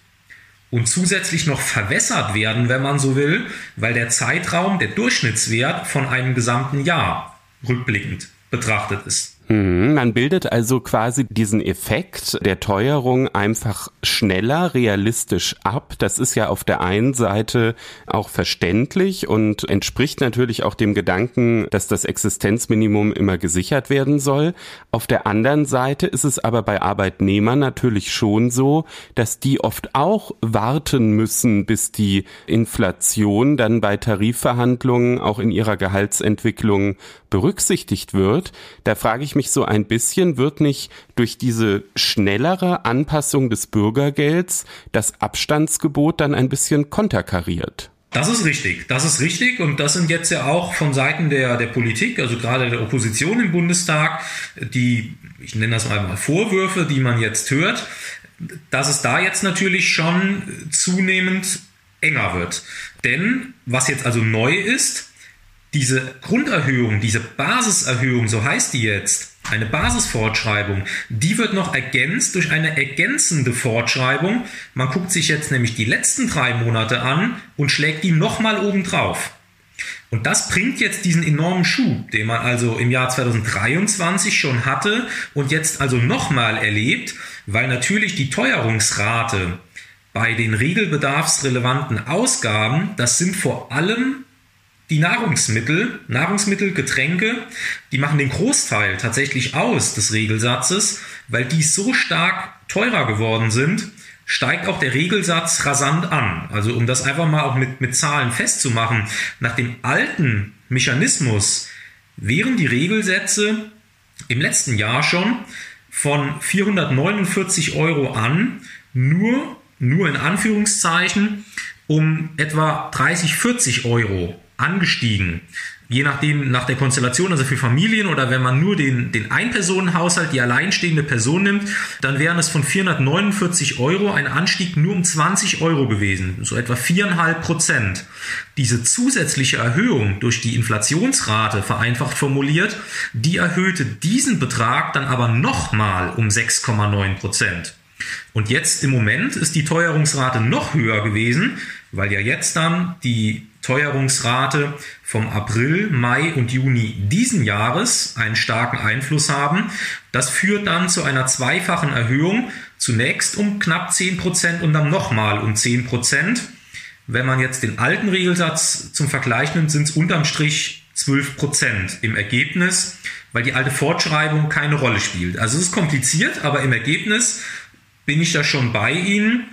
Speaker 3: und zusätzlich noch verwässert werden, wenn man so will, weil der Zeitraum, der Durchschnittswert von einem gesamten Jahr rückblickend betrachtet ist.
Speaker 2: Mhm, man bildet also quasi diesen Effekt der Teuerung einfach schneller, realistisch ab. Das ist ja auf der einen Seite auch verständlich und entspricht natürlich auch dem Gedanken, dass das Existenzminimum immer gesichert werden soll. Auf der anderen Seite ist es aber bei Arbeitnehmern natürlich schon so, dass die oft auch warten müssen, bis die Inflation dann bei Tarifverhandlungen auch in ihrer Gehaltsentwicklung berücksichtigt wird. Da frage ich mich so ein bisschen, wird nicht durch diese schnellere Anpassung des Bürgergelds das Abstandsgebot dann ein bisschen konterkariert?
Speaker 3: Das ist richtig, das ist richtig und das sind jetzt ja auch von Seiten der, der Politik, also gerade der Opposition im Bundestag, die, ich nenne das mal Vorwürfe, die man jetzt hört, dass es da jetzt natürlich schon zunehmend enger wird. Denn was jetzt also neu ist, diese Grunderhöhung, diese Basiserhöhung, so heißt die jetzt, eine Basisfortschreibung, die wird noch ergänzt durch eine ergänzende Fortschreibung. Man guckt sich jetzt nämlich die letzten drei Monate an und schlägt die nochmal obendrauf. Und das bringt jetzt diesen enormen Schub, den man also im Jahr 2023 schon hatte und jetzt also nochmal erlebt, weil natürlich die Teuerungsrate bei den regelbedarfsrelevanten Ausgaben, das sind vor allem die Nahrungsmittel, Nahrungsmittel, Getränke, die machen den Großteil tatsächlich aus des Regelsatzes, weil die so stark teurer geworden sind, steigt auch der Regelsatz rasant an. Also um das einfach mal auch mit, mit Zahlen festzumachen, nach dem alten Mechanismus wären die Regelsätze im letzten Jahr schon von 449 Euro an nur, nur in Anführungszeichen, um etwa 30, 40 Euro angestiegen. Je nachdem, nach der Konstellation, also für Familien oder wenn man nur den, den Ein-Personen-Haushalt, die alleinstehende Person nimmt, dann wären es von 449 Euro ein Anstieg nur um 20 Euro gewesen, so etwa viereinhalb Prozent. Diese zusätzliche Erhöhung durch die Inflationsrate, vereinfacht formuliert, die erhöhte diesen Betrag dann aber nochmal um 6,9 Prozent. Und jetzt im Moment ist die Teuerungsrate noch höher gewesen, weil ja jetzt dann die Teuerungsrate vom April, Mai und Juni diesen Jahres einen starken Einfluss haben. Das führt dann zu einer zweifachen Erhöhung, zunächst um knapp 10% und dann nochmal um 10%. Wenn man jetzt den alten Regelsatz zum Vergleich nimmt, sind es unterm Strich 12% im Ergebnis, weil die alte Fortschreibung keine Rolle spielt. Also es ist kompliziert, aber im Ergebnis bin ich da schon bei Ihnen.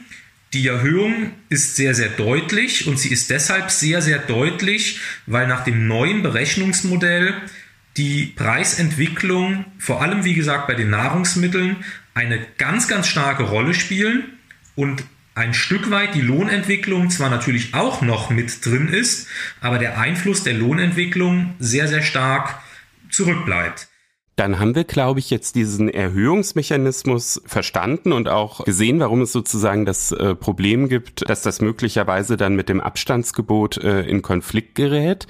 Speaker 3: Die Erhöhung ist sehr, sehr deutlich und sie ist deshalb sehr, sehr deutlich, weil nach dem neuen Berechnungsmodell die Preisentwicklung, vor allem wie gesagt bei den Nahrungsmitteln, eine ganz, ganz starke Rolle spielen und ein Stück weit die Lohnentwicklung zwar natürlich auch noch mit drin ist, aber der Einfluss der Lohnentwicklung sehr, sehr stark zurückbleibt.
Speaker 2: Dann haben wir, glaube ich, jetzt diesen Erhöhungsmechanismus verstanden und auch gesehen, warum es sozusagen das äh, Problem gibt, dass das möglicherweise dann mit dem Abstandsgebot äh, in Konflikt gerät.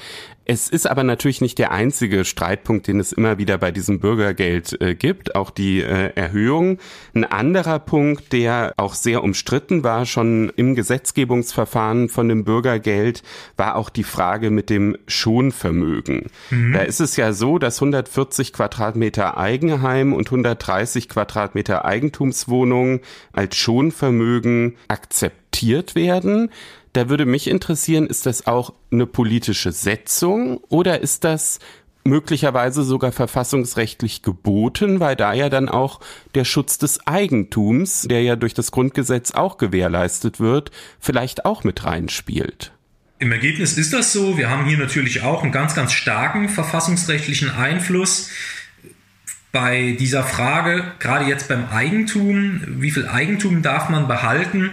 Speaker 2: Es ist aber natürlich nicht der einzige Streitpunkt, den es immer wieder bei diesem Bürgergeld äh, gibt, auch die äh, Erhöhung. Ein anderer Punkt, der auch sehr umstritten war, schon im Gesetzgebungsverfahren von dem Bürgergeld, war auch die Frage mit dem Schonvermögen. Mhm. Da ist es ja so, dass 140 Quadratmeter Eigenheim und 130 Quadratmeter Eigentumswohnung als Schonvermögen akzeptiert werden. Da würde mich interessieren, ist das auch eine politische Setzung oder ist das möglicherweise sogar verfassungsrechtlich geboten, weil da ja dann auch der Schutz des Eigentums, der ja durch das Grundgesetz auch gewährleistet wird, vielleicht auch mit reinspielt.
Speaker 3: Im Ergebnis ist das so. Wir haben hier natürlich auch einen ganz, ganz starken verfassungsrechtlichen Einfluss bei dieser Frage, gerade jetzt beim Eigentum, wie viel Eigentum darf man behalten,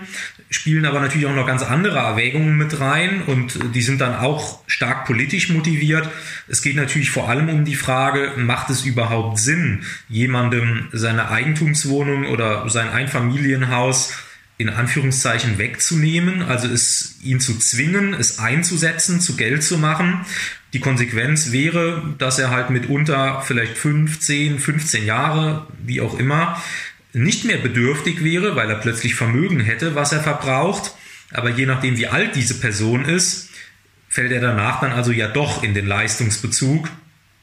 Speaker 3: spielen aber natürlich auch noch ganz andere Erwägungen mit rein und die sind dann auch stark politisch motiviert. Es geht natürlich vor allem um die Frage, macht es überhaupt Sinn, jemandem seine Eigentumswohnung oder sein Einfamilienhaus in Anführungszeichen wegzunehmen, also es ihn zu zwingen, es einzusetzen, zu Geld zu machen. Die Konsequenz wäre, dass er halt mitunter vielleicht 15, 15 Jahre, wie auch immer, nicht mehr bedürftig wäre, weil er plötzlich Vermögen hätte, was er verbraucht. Aber je nachdem, wie alt diese Person ist, fällt er danach dann also ja doch in den Leistungsbezug.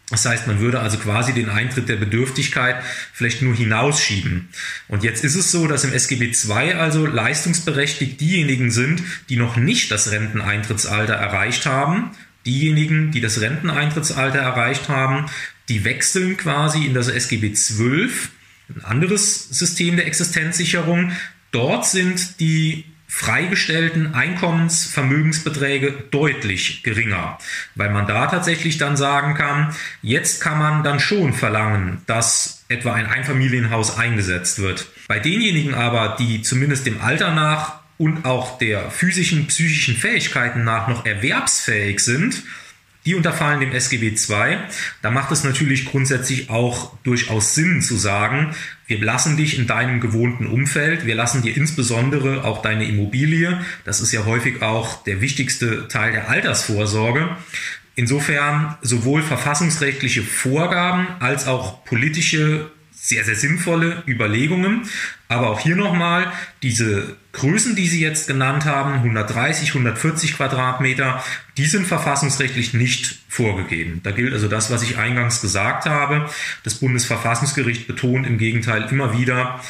Speaker 3: Das heißt, man würde also quasi den Eintritt der Bedürftigkeit vielleicht nur hinausschieben. Und jetzt ist es so, dass im SGB II also leistungsberechtigt diejenigen sind, die noch nicht das Renteneintrittsalter erreicht haben. Diejenigen, die das Renteneintrittsalter erreicht haben, die wechseln quasi in das SGB XII, ein anderes System der Existenzsicherung. Dort sind die freigestellten Einkommensvermögensbeträge deutlich geringer, weil man da tatsächlich dann sagen kann, jetzt kann man dann schon verlangen, dass etwa ein Einfamilienhaus eingesetzt wird. Bei denjenigen aber, die zumindest dem Alter nach und auch der physischen, psychischen Fähigkeiten nach noch erwerbsfähig sind, die unterfallen dem SGB II. Da macht es natürlich grundsätzlich auch durchaus Sinn zu sagen, wir lassen dich in deinem gewohnten Umfeld, wir lassen dir insbesondere auch deine Immobilie, das ist ja häufig auch der wichtigste Teil der Altersvorsorge. Insofern sowohl verfassungsrechtliche Vorgaben als auch politische sehr, sehr sinnvolle Überlegungen. Aber auch hier nochmal, diese Größen, die Sie jetzt genannt haben, 130, 140 Quadratmeter, die sind verfassungsrechtlich nicht vorgegeben. Da gilt also das, was ich eingangs gesagt habe. Das Bundesverfassungsgericht betont im Gegenteil immer wieder,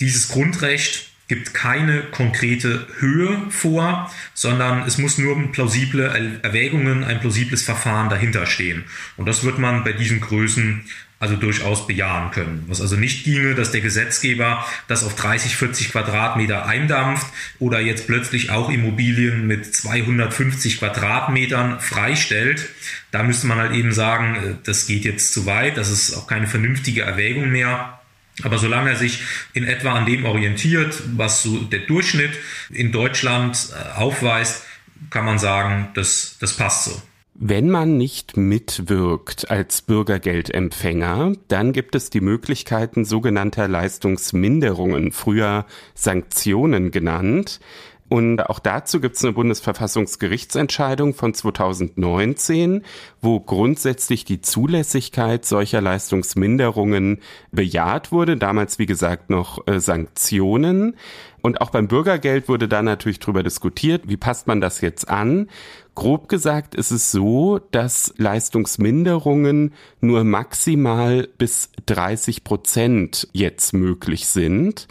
Speaker 3: dieses Grundrecht gibt keine konkrete Höhe vor, sondern es muss nur plausible Erwägungen, ein plausibles Verfahren dahinter stehen. Und das wird man bei diesen Größen also durchaus bejahen können. Was also nicht ginge, dass der Gesetzgeber das auf 30, 40 Quadratmeter eindampft oder jetzt plötzlich auch Immobilien mit 250 Quadratmetern freistellt. Da müsste man halt eben sagen, äh, das geht jetzt zu weit, das ist auch keine vernünftige Erwägung mehr. Aber solange er sich in etwa an dem orientiert, was so der Durchschnitt in Deutschland äh, aufweist, kann man sagen, das, das passt so.
Speaker 2: Wenn man nicht mitwirkt als Bürgergeldempfänger, dann gibt es die Möglichkeiten sogenannter Leistungsminderungen, früher Sanktionen genannt. Und auch dazu gibt es eine Bundesverfassungsgerichtsentscheidung von 2019, wo grundsätzlich die Zulässigkeit solcher Leistungsminderungen bejaht wurde. Damals, wie gesagt, noch äh, Sanktionen. Und auch beim Bürgergeld wurde da natürlich drüber diskutiert, wie passt man das jetzt an? Grob gesagt ist es so, dass Leistungsminderungen nur maximal bis 30 Prozent jetzt möglich sind.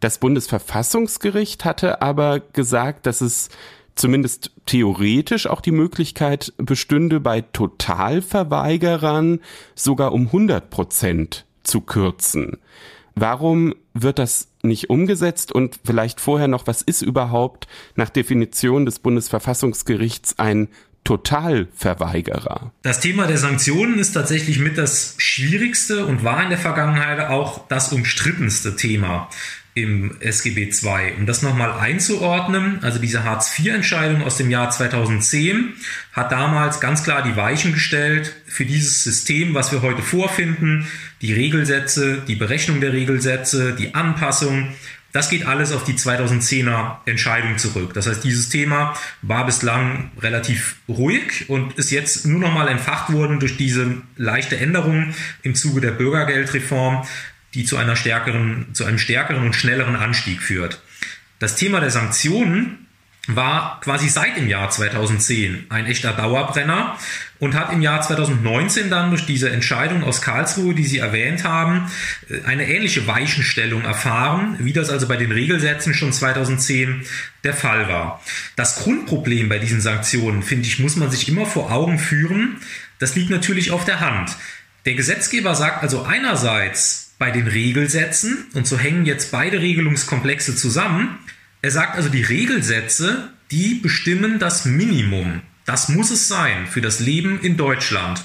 Speaker 2: Das Bundesverfassungsgericht hatte aber gesagt, dass es zumindest theoretisch auch die Möglichkeit bestünde, bei Totalverweigerern sogar um 100 Prozent zu kürzen. Warum wird das nicht umgesetzt? Und vielleicht vorher noch, was ist überhaupt nach Definition des Bundesverfassungsgerichts ein Totalverweigerer?
Speaker 3: Das Thema der Sanktionen ist tatsächlich mit das schwierigste und war in der Vergangenheit auch das umstrittenste Thema im SGB II. Um das nochmal einzuordnen, also diese Hartz-IV-Entscheidung aus dem Jahr 2010 hat damals ganz klar die Weichen gestellt für dieses System, was wir heute vorfinden, die Regelsätze, die Berechnung der Regelsätze, die Anpassung. Das geht alles auf die 2010er Entscheidung zurück. Das heißt, dieses Thema war bislang relativ ruhig und ist jetzt nur nochmal entfacht worden durch diese leichte Änderung im Zuge der Bürgergeldreform, die zu einer stärkeren, zu einem stärkeren und schnelleren Anstieg führt. Das Thema der Sanktionen war quasi seit dem Jahr 2010 ein echter Dauerbrenner und hat im Jahr 2019 dann durch diese Entscheidung aus Karlsruhe, die Sie erwähnt haben, eine ähnliche Weichenstellung erfahren, wie das also bei den Regelsätzen schon 2010 der Fall war. Das Grundproblem bei diesen Sanktionen, finde ich, muss man sich immer vor Augen führen. Das liegt natürlich auf der Hand. Der Gesetzgeber sagt also einerseits, bei den Regelsätzen, und so hängen jetzt beide Regelungskomplexe zusammen. Er sagt also, die Regelsätze, die bestimmen das Minimum. Das muss es sein für das Leben in Deutschland.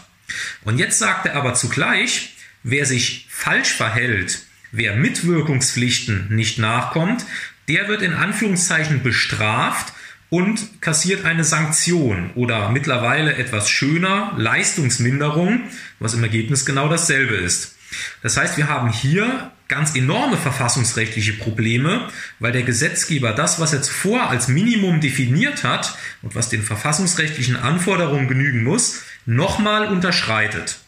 Speaker 3: Und jetzt sagt er aber zugleich, wer sich falsch verhält, wer Mitwirkungspflichten nicht nachkommt, der wird in Anführungszeichen bestraft und kassiert eine Sanktion oder mittlerweile etwas schöner Leistungsminderung, was im Ergebnis genau dasselbe ist. Das heißt, wir haben hier ganz enorme verfassungsrechtliche Probleme, weil der Gesetzgeber das, was er zuvor als Minimum definiert hat und was den verfassungsrechtlichen Anforderungen genügen muss, nochmal unterschreitet.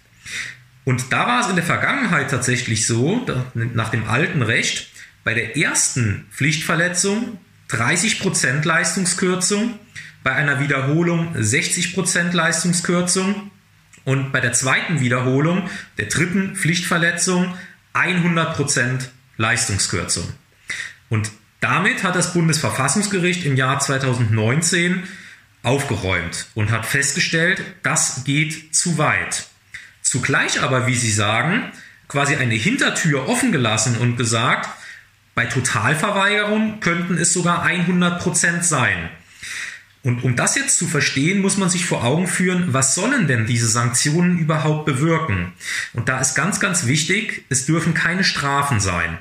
Speaker 3: Und da war es in der Vergangenheit tatsächlich so, nach dem alten Recht, bei der ersten Pflichtverletzung 30% Leistungskürzung, bei einer Wiederholung 60% Leistungskürzung und bei der zweiten Wiederholung, der dritten Pflichtverletzung, 100% Leistungskürzung. Und damit hat das Bundesverfassungsgericht im Jahr 2019 aufgeräumt und hat festgestellt, das geht zu weit. Zugleich aber, wie Sie sagen, quasi eine Hintertür offen gelassen und gesagt, bei Totalverweigerung könnten es sogar 100 Prozent sein. Und um das jetzt zu verstehen, muss man sich vor Augen führen, was sollen denn diese Sanktionen überhaupt bewirken? Und da ist ganz, ganz wichtig, es dürfen keine Strafen sein.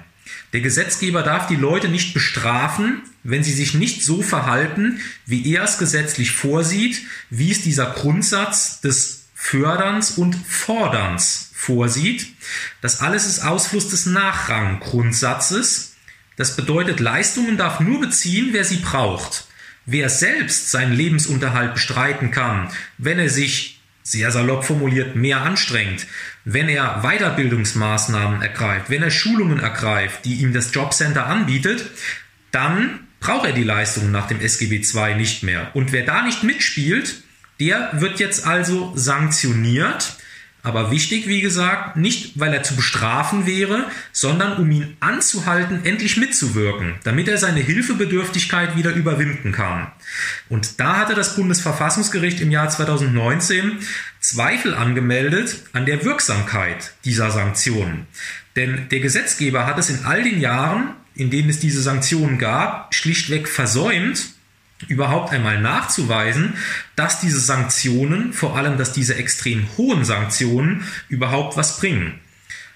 Speaker 3: Der Gesetzgeber darf die Leute nicht bestrafen, wenn sie sich nicht so verhalten, wie er es gesetzlich vorsieht, wie es dieser Grundsatz des Förderns und Forderns vorsieht. Das alles ist Ausfluss des Nachranggrundsatzes. Das bedeutet, Leistungen darf nur beziehen, wer sie braucht. Wer selbst seinen Lebensunterhalt bestreiten kann, wenn er sich, sehr salopp formuliert, mehr anstrengt, wenn er Weiterbildungsmaßnahmen ergreift, wenn er Schulungen ergreift, die ihm das Jobcenter anbietet, dann braucht er die Leistungen nach dem SGB II nicht mehr. Und wer da nicht mitspielt, der wird jetzt also sanktioniert aber wichtig, wie gesagt, nicht weil er zu bestrafen wäre, sondern um ihn anzuhalten, endlich mitzuwirken, damit er seine Hilfebedürftigkeit wieder überwinden kann. Und da hatte das Bundesverfassungsgericht im Jahr 2019 Zweifel angemeldet an der Wirksamkeit dieser Sanktionen. Denn der Gesetzgeber hat es in all den Jahren, in denen es diese Sanktionen gab, schlichtweg versäumt, überhaupt einmal nachzuweisen, dass diese Sanktionen, vor allem dass diese extrem hohen Sanktionen, überhaupt was bringen.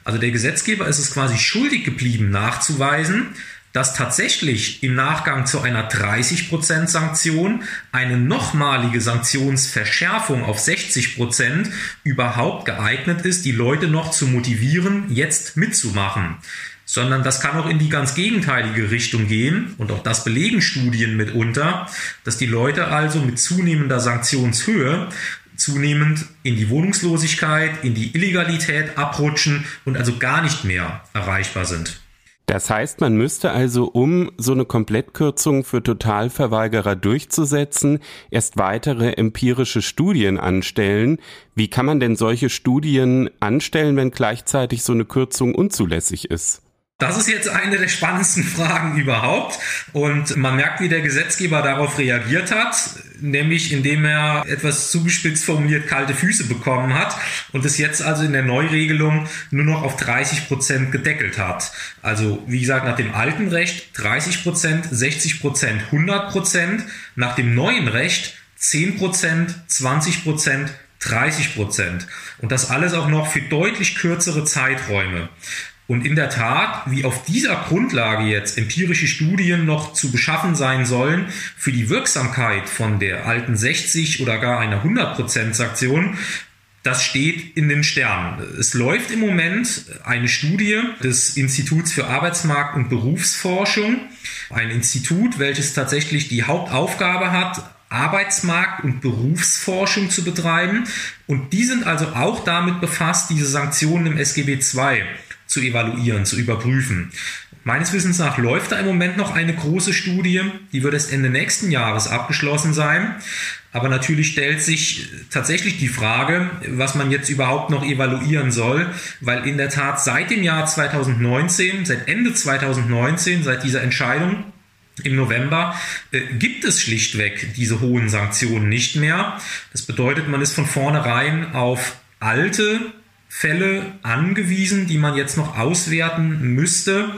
Speaker 3: Also der Gesetzgeber ist es quasi schuldig geblieben, nachzuweisen, dass tatsächlich im Nachgang zu einer 30% Sanktion eine nochmalige Sanktionsverschärfung auf 60% überhaupt geeignet ist, die Leute noch zu motivieren, jetzt mitzumachen sondern das kann auch in die ganz gegenteilige Richtung gehen und auch das belegen Studien mitunter, dass die Leute also mit zunehmender Sanktionshöhe zunehmend in die Wohnungslosigkeit, in die Illegalität abrutschen und also gar nicht mehr erreichbar sind.
Speaker 2: Das heißt, man müsste also, um so eine Komplettkürzung für Totalverweigerer durchzusetzen, erst weitere empirische Studien anstellen. Wie kann man denn solche Studien anstellen, wenn gleichzeitig so eine Kürzung unzulässig ist?
Speaker 3: Das ist jetzt eine der spannendsten Fragen überhaupt. Und man merkt, wie der Gesetzgeber darauf reagiert hat, nämlich indem er etwas zugespitzt formuliert kalte Füße bekommen hat und es jetzt also in der Neuregelung nur noch auf 30 Prozent gedeckelt hat. Also wie gesagt, nach dem alten Recht 30 Prozent, 60 Prozent, 100 Prozent. Nach dem neuen Recht 10 Prozent, 20 Prozent, 30 Prozent. Und das alles auch noch für deutlich kürzere Zeiträume. Und in der Tat, wie auf dieser Grundlage jetzt empirische Studien noch zu beschaffen sein sollen für die Wirksamkeit von der alten 60 oder gar einer 100% Sanktion, das steht in den Sternen. Es läuft im Moment eine Studie des Instituts für Arbeitsmarkt und Berufsforschung, ein Institut, welches tatsächlich die Hauptaufgabe hat, Arbeitsmarkt- und Berufsforschung zu betreiben. Und die sind also auch damit befasst, diese Sanktionen im SGB II zu evaluieren, zu überprüfen. Meines Wissens nach läuft da im Moment noch eine große Studie, die wird erst Ende nächsten Jahres abgeschlossen sein. Aber natürlich stellt sich tatsächlich die Frage, was man jetzt überhaupt noch evaluieren soll, weil in der Tat seit dem Jahr 2019, seit Ende 2019, seit dieser Entscheidung im November äh, gibt es schlichtweg diese hohen Sanktionen nicht mehr. Das bedeutet, man ist von vornherein auf alte Fälle angewiesen, die man jetzt noch auswerten müsste.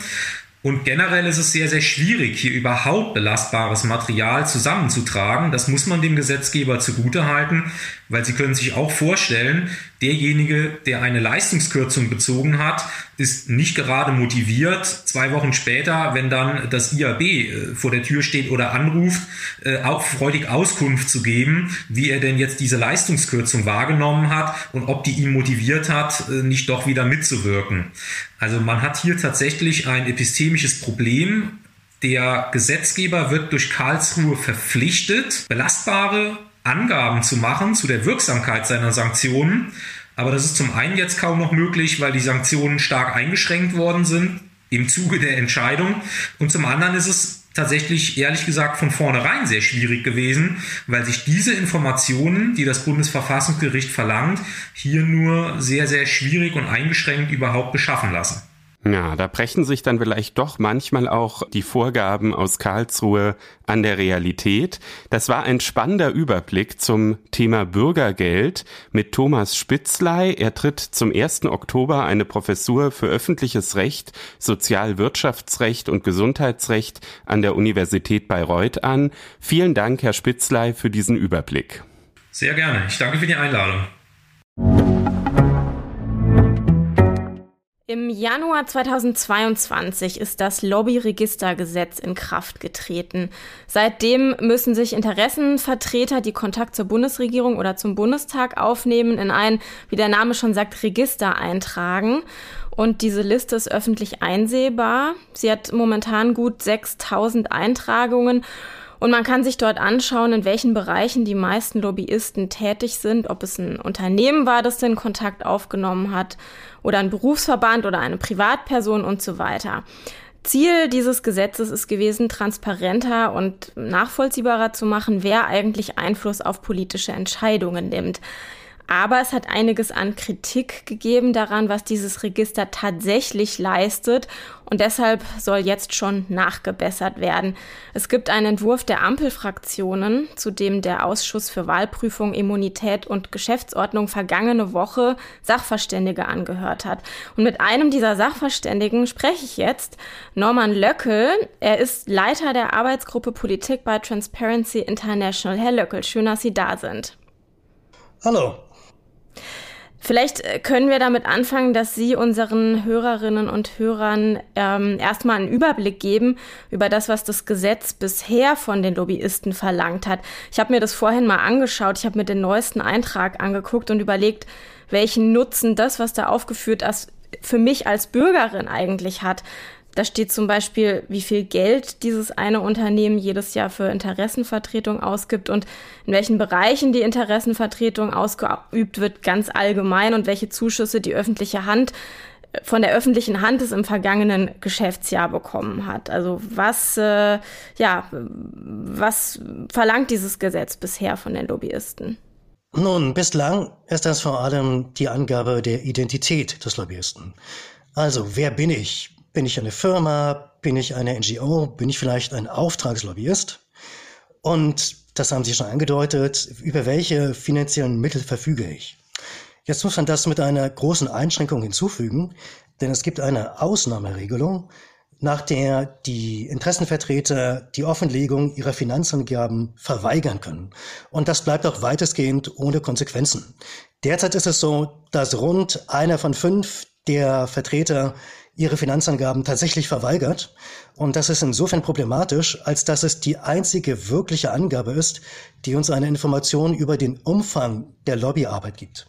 Speaker 3: Und generell ist es sehr, sehr schwierig, hier überhaupt belastbares Material zusammenzutragen. Das muss man dem Gesetzgeber zugutehalten, weil Sie können sich auch vorstellen, derjenige, der eine Leistungskürzung bezogen hat, ist nicht gerade motiviert, zwei Wochen später, wenn dann das IAB äh, vor der Tür steht oder anruft, äh, auch freudig Auskunft zu geben, wie er denn jetzt diese Leistungskürzung wahrgenommen hat und ob die ihn motiviert hat, äh, nicht doch wieder mitzuwirken. Also man hat hier tatsächlich ein epistemisches Problem. Der Gesetzgeber wird durch Karlsruhe verpflichtet, belastbare Angaben zu machen zu der Wirksamkeit seiner Sanktionen. Aber das ist zum einen jetzt kaum noch möglich, weil die Sanktionen stark eingeschränkt worden sind im Zuge der Entscheidung. Und zum anderen ist es tatsächlich ehrlich gesagt von vornherein sehr schwierig gewesen, weil sich diese Informationen, die das Bundesverfassungsgericht verlangt, hier nur sehr, sehr schwierig und eingeschränkt überhaupt beschaffen lassen.
Speaker 2: Ja, da brechen sich dann vielleicht doch manchmal auch die Vorgaben aus Karlsruhe an der Realität. Das war ein spannender Überblick zum Thema Bürgergeld mit Thomas Spitzley. Er tritt zum 1. Oktober eine Professur für öffentliches Recht, Sozialwirtschaftsrecht und Gesundheitsrecht an der Universität Bayreuth an. Vielen Dank, Herr Spitzley, für diesen Überblick.
Speaker 3: Sehr gerne. Ich danke für die Einladung.
Speaker 1: Im Januar 2022 ist das Lobbyregistergesetz in Kraft getreten. Seitdem müssen sich Interessenvertreter, die Kontakt zur Bundesregierung oder zum Bundestag aufnehmen, in ein, wie der Name schon sagt, Register eintragen. Und diese Liste ist öffentlich einsehbar. Sie hat momentan gut 6000 Eintragungen und man kann sich dort anschauen, in welchen Bereichen die meisten Lobbyisten tätig sind, ob es ein Unternehmen war, das den Kontakt aufgenommen hat, oder ein Berufsverband oder eine Privatperson und so weiter. Ziel dieses Gesetzes ist gewesen, transparenter und nachvollziehbarer zu machen, wer eigentlich Einfluss auf politische Entscheidungen nimmt. Aber es hat einiges an Kritik gegeben daran, was dieses Register tatsächlich leistet. Und deshalb soll jetzt schon nachgebessert werden. Es gibt einen Entwurf der Ampelfraktionen, zu dem der Ausschuss für Wahlprüfung, Immunität und Geschäftsordnung vergangene Woche Sachverständige angehört hat. Und mit einem dieser Sachverständigen spreche ich jetzt, Norman Löckel. Er ist Leiter der Arbeitsgruppe Politik bei Transparency International. Herr Löckel, schön, dass Sie da sind.
Speaker 4: Hallo.
Speaker 1: Vielleicht äh, können wir damit anfangen, dass Sie unseren Hörerinnen und Hörern ähm, erstmal einen Überblick geben über das, was das Gesetz bisher von den Lobbyisten verlangt hat. Ich habe mir das vorhin mal angeschaut, ich habe mir den neuesten Eintrag angeguckt und überlegt, welchen Nutzen das, was da aufgeführt ist, für mich als Bürgerin eigentlich hat. Da steht zum Beispiel, wie viel Geld dieses eine Unternehmen jedes Jahr für Interessenvertretung ausgibt und in welchen Bereichen die Interessenvertretung ausgeübt wird, ganz allgemein und welche Zuschüsse die öffentliche Hand von der öffentlichen Hand es im vergangenen Geschäftsjahr bekommen hat. Also was, äh, ja, was verlangt dieses Gesetz bisher von den Lobbyisten?
Speaker 4: Nun, bislang ist das vor allem die Angabe der Identität des Lobbyisten. Also, wer bin ich? Bin ich eine Firma? Bin ich eine NGO? Bin ich vielleicht ein Auftragslobbyist? Und das haben Sie schon angedeutet, über welche finanziellen Mittel verfüge ich? Jetzt muss man das mit einer großen Einschränkung hinzufügen, denn es gibt eine Ausnahmeregelung, nach der die Interessenvertreter die Offenlegung ihrer Finanzangaben verweigern können. Und das bleibt auch weitestgehend ohne Konsequenzen. Derzeit ist es so, dass rund einer von fünf der Vertreter ihre Finanzangaben tatsächlich verweigert. Und das ist insofern problematisch, als dass es die einzige wirkliche Angabe ist, die uns eine Information über den Umfang der Lobbyarbeit gibt.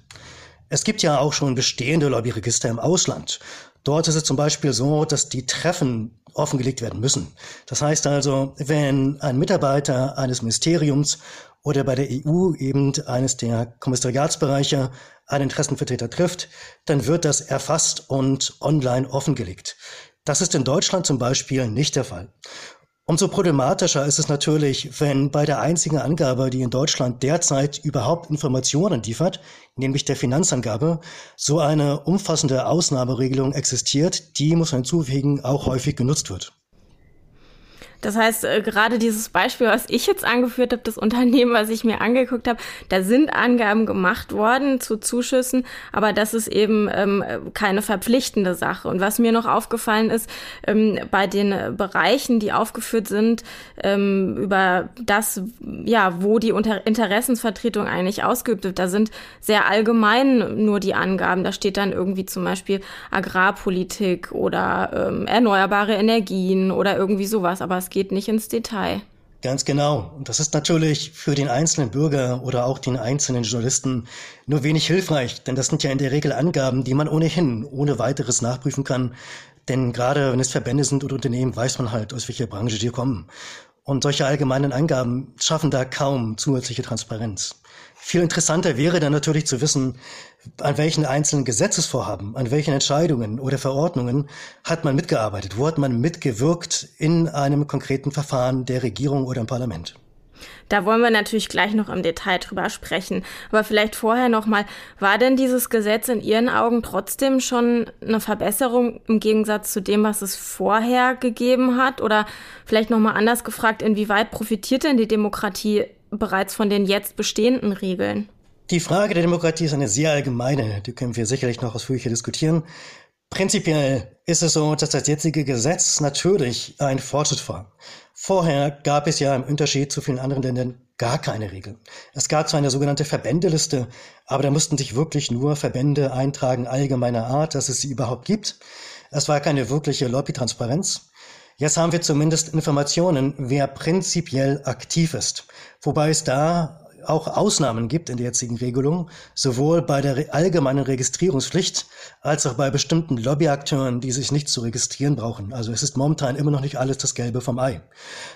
Speaker 4: Es gibt ja auch schon bestehende Lobbyregister im Ausland. Dort ist es zum Beispiel so, dass die Treffen offengelegt werden müssen. Das heißt also, wenn ein Mitarbeiter eines Ministeriums oder bei der EU eben eines der Kommissariatsbereiche einen Interessenvertreter trifft, dann wird das erfasst und online offengelegt. Das ist in Deutschland zum Beispiel nicht der Fall. Umso problematischer ist es natürlich, wenn bei der einzigen Angabe, die in Deutschland derzeit überhaupt Informationen liefert, nämlich der Finanzangabe, so eine umfassende Ausnahmeregelung existiert, die, muss man hinzufügen, auch häufig genutzt wird.
Speaker 1: Das heißt, äh, gerade dieses Beispiel, was ich jetzt angeführt habe, das Unternehmen, was ich mir angeguckt habe, da sind Angaben gemacht worden zu Zuschüssen, aber das ist eben ähm, keine verpflichtende Sache. Und was mir noch aufgefallen ist, ähm, bei den Bereichen, die aufgeführt sind, ähm, über das, ja, wo die Unter Interessensvertretung eigentlich ausgeübt wird, da sind sehr allgemein nur die Angaben. Da steht dann irgendwie zum Beispiel Agrarpolitik oder ähm, erneuerbare Energien oder irgendwie sowas. Aber es geht nicht ins Detail.
Speaker 4: Ganz genau. Und das ist natürlich für den einzelnen Bürger oder auch den einzelnen Journalisten nur wenig hilfreich, denn das sind ja in der Regel Angaben, die man ohnehin ohne weiteres nachprüfen kann. Denn gerade wenn es Verbände sind oder Unternehmen, weiß man halt, aus welcher Branche die kommen. Und solche allgemeinen Angaben schaffen da kaum zusätzliche Transparenz. Viel interessanter wäre dann natürlich zu wissen, an welchen einzelnen Gesetzesvorhaben, an welchen Entscheidungen oder Verordnungen hat man mitgearbeitet, wo hat man mitgewirkt in einem konkreten Verfahren der Regierung oder im Parlament.
Speaker 1: Da wollen wir natürlich gleich noch im Detail drüber sprechen. Aber vielleicht vorher nochmal, war denn dieses Gesetz in Ihren Augen trotzdem schon eine Verbesserung im Gegensatz zu dem, was es vorher gegeben hat? Oder vielleicht nochmal anders gefragt, inwieweit profitiert denn die Demokratie bereits von den jetzt bestehenden Regeln?
Speaker 4: Die Frage der Demokratie ist eine sehr allgemeine, die können wir sicherlich noch ausführlicher diskutieren. Prinzipiell ist es so, dass das jetzige Gesetz natürlich ein Fortschritt war. Vorher gab es ja im Unterschied zu vielen anderen Ländern gar keine Regeln. Es gab zwar eine sogenannte Verbändeliste, aber da mussten sich wirklich nur Verbände eintragen allgemeiner Art, dass es sie überhaupt gibt. Es war keine wirkliche Lobbytransparenz. Jetzt haben wir zumindest Informationen, wer prinzipiell aktiv ist. Wobei es da auch Ausnahmen gibt in der jetzigen Regelung, sowohl bei der allgemeinen Registrierungspflicht als auch bei bestimmten Lobbyakteuren, die sich nicht zu registrieren brauchen. Also es ist momentan immer noch nicht alles das Gelbe vom Ei.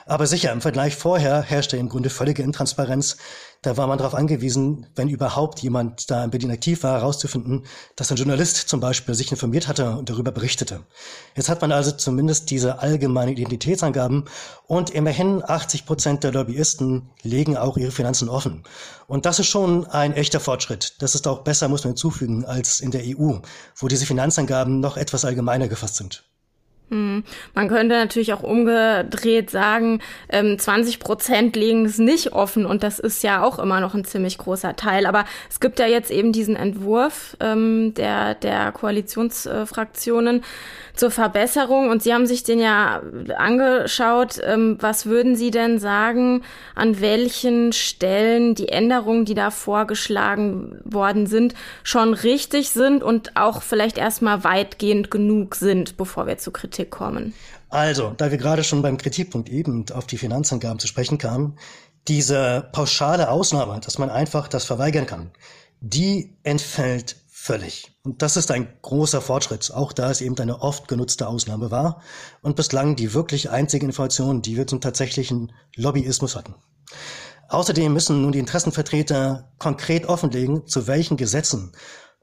Speaker 4: Aber sicher, im Vergleich vorher herrschte im Grunde völlige Intransparenz. Da war man darauf angewiesen, wenn überhaupt jemand da in Berlin aktiv war, herauszufinden, dass ein Journalist zum Beispiel sich informiert hatte und darüber berichtete. Jetzt hat man also zumindest diese allgemeinen Identitätsangaben und immerhin 80 Prozent der Lobbyisten legen auch ihre Finanzen offen. Und das ist schon ein echter Fortschritt. Das ist auch besser, muss man hinzufügen, als in der EU, wo diese Finanzangaben noch etwas allgemeiner gefasst sind.
Speaker 1: Hm. Man könnte natürlich auch umgedreht sagen, 20 ähm, Prozent legen es nicht offen und das ist ja auch immer noch ein ziemlich großer Teil. Aber es gibt ja jetzt eben diesen Entwurf ähm, der, der Koalitionsfraktionen zur Verbesserung und Sie haben sich den ja angeschaut. Ähm, was würden Sie denn sagen, an welchen Stellen die Änderungen, die da vorgeschlagen worden sind, schon richtig sind und auch vielleicht erstmal weitgehend genug sind, bevor wir zu Kritik Kritik kommen?
Speaker 4: Also, da wir gerade schon beim Kritikpunkt eben auf die Finanzangaben zu sprechen kamen, diese pauschale Ausnahme, dass man einfach das verweigern kann, die entfällt völlig. Und das ist ein großer Fortschritt, auch da es eben eine oft genutzte Ausnahme war und bislang die wirklich einzige Information, die wir zum tatsächlichen Lobbyismus hatten. Außerdem müssen nun die Interessenvertreter konkret offenlegen, zu welchen Gesetzen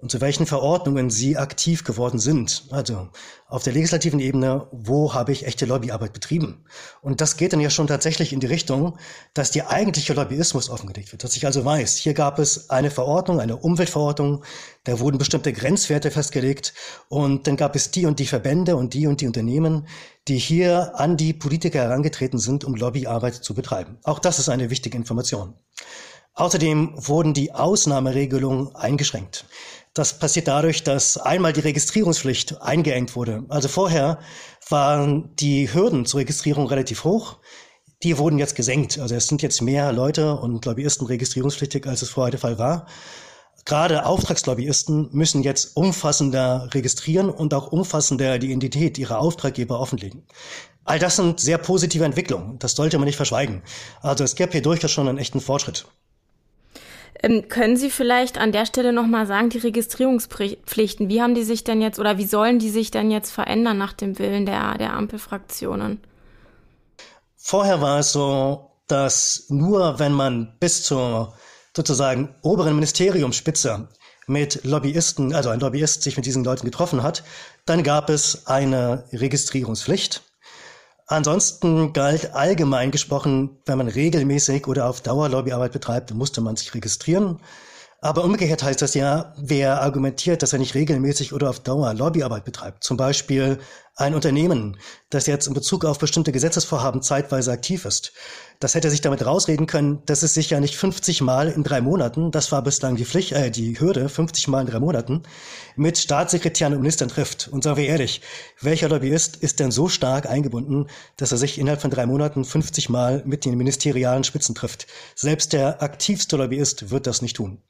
Speaker 4: und zu welchen Verordnungen sie aktiv geworden sind. Also auf der legislativen Ebene, wo habe ich echte Lobbyarbeit betrieben? Und das geht dann ja schon tatsächlich in die Richtung, dass die eigentliche Lobbyismus offengelegt wird. Dass ich also weiß, hier gab es eine Verordnung, eine Umweltverordnung, da wurden bestimmte Grenzwerte festgelegt und dann gab es die und die Verbände und die und die Unternehmen, die hier an die Politiker herangetreten sind, um Lobbyarbeit zu betreiben. Auch das ist eine wichtige Information. Außerdem wurden die Ausnahmeregelungen eingeschränkt. Das passiert dadurch, dass einmal die Registrierungspflicht eingeengt wurde. Also vorher waren die Hürden zur Registrierung relativ hoch. Die wurden jetzt gesenkt. Also es sind jetzt mehr Leute und Lobbyisten registrierungspflichtig, als es vorher der Fall war. Gerade Auftragslobbyisten müssen jetzt umfassender registrieren und auch umfassender die Identität ihrer Auftraggeber offenlegen. All das sind sehr positive Entwicklungen. Das sollte man nicht verschweigen. Also es gäbe hier durchaus schon einen echten Fortschritt.
Speaker 1: Ähm, können Sie vielleicht an der Stelle nochmal sagen, die Registrierungspflichten, wie haben die sich denn jetzt oder wie sollen die sich denn jetzt verändern nach dem Willen der, der Ampelfraktionen?
Speaker 4: Vorher war es so, dass nur wenn man bis zur sozusagen oberen Ministeriumsspitze mit Lobbyisten, also ein Lobbyist sich mit diesen Leuten getroffen hat, dann gab es eine Registrierungspflicht. Ansonsten galt allgemein gesprochen, wenn man regelmäßig oder auf Dauer Lobbyarbeit betreibt, musste man sich registrieren. Aber umgekehrt heißt das ja, wer argumentiert, dass er nicht regelmäßig oder auf Dauer Lobbyarbeit betreibt, zum Beispiel ein Unternehmen, das jetzt in Bezug auf bestimmte Gesetzesvorhaben zeitweise aktiv ist, das hätte sich damit rausreden können, dass es sich ja nicht 50 Mal in drei Monaten, das war bislang die Pflicht, äh, die Hürde, 50 Mal in drei Monaten, mit Staatssekretären und Ministern trifft. Und sagen wir ehrlich, welcher Lobbyist ist denn so stark eingebunden, dass er sich innerhalb von drei Monaten 50 Mal mit den ministerialen Spitzen trifft? Selbst der aktivste Lobbyist wird das nicht tun.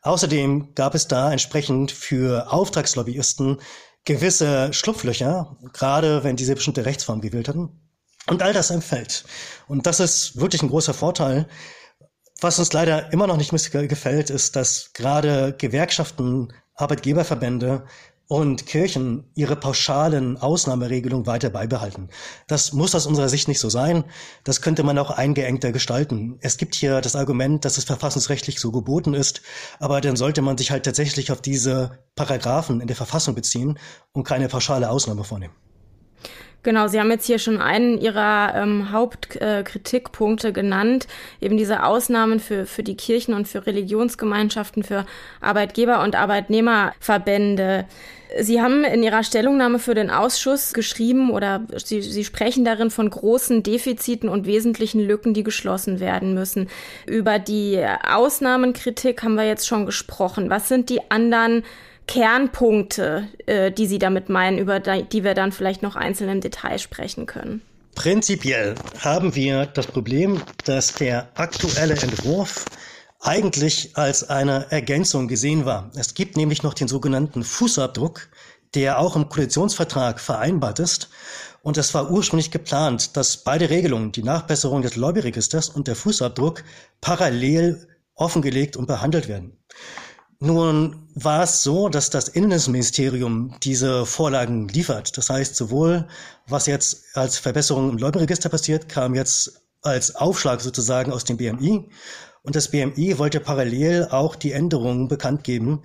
Speaker 4: Außerdem gab es da entsprechend für Auftragslobbyisten gewisse Schlupflöcher, gerade wenn diese bestimmte Rechtsform gewählt hatten. Und all das entfällt. Und das ist wirklich ein großer Vorteil. Was uns leider immer noch nicht gefällt, ist, dass gerade Gewerkschaften, Arbeitgeberverbände und Kirchen ihre pauschalen Ausnahmeregelungen weiter beibehalten. Das muss aus unserer Sicht nicht so sein. Das könnte man auch eingeengter gestalten. Es gibt hier das Argument, dass es verfassungsrechtlich so geboten ist, aber dann sollte man sich halt tatsächlich auf diese Paragraphen in der Verfassung beziehen und keine pauschale Ausnahme vornehmen.
Speaker 1: Genau, Sie haben jetzt hier schon einen Ihrer ähm, Hauptkritikpunkte äh, genannt, eben diese Ausnahmen für, für die Kirchen und für Religionsgemeinschaften, für Arbeitgeber- und Arbeitnehmerverbände. Sie haben in Ihrer Stellungnahme für den Ausschuss geschrieben oder Sie, Sie sprechen darin von großen Defiziten und wesentlichen Lücken, die geschlossen werden müssen. Über die Ausnahmenkritik haben wir jetzt schon gesprochen. Was sind die anderen Kernpunkte, äh, die Sie damit meinen, über die wir dann vielleicht noch einzeln im Detail sprechen können?
Speaker 4: Prinzipiell haben wir das Problem, dass der aktuelle Entwurf eigentlich als eine Ergänzung gesehen war. Es gibt nämlich noch den sogenannten Fußabdruck, der auch im Koalitionsvertrag vereinbart ist. Und es war ursprünglich geplant, dass beide Regelungen, die Nachbesserung des Lobbyregisters und der Fußabdruck, parallel offengelegt und behandelt werden. Nun war es so, dass das Innenministerium diese Vorlagen liefert. Das heißt, sowohl was jetzt als Verbesserung im Leubenregister passiert, kam jetzt als Aufschlag sozusagen aus dem BMI. Und das BMI wollte parallel auch die Änderungen bekannt geben,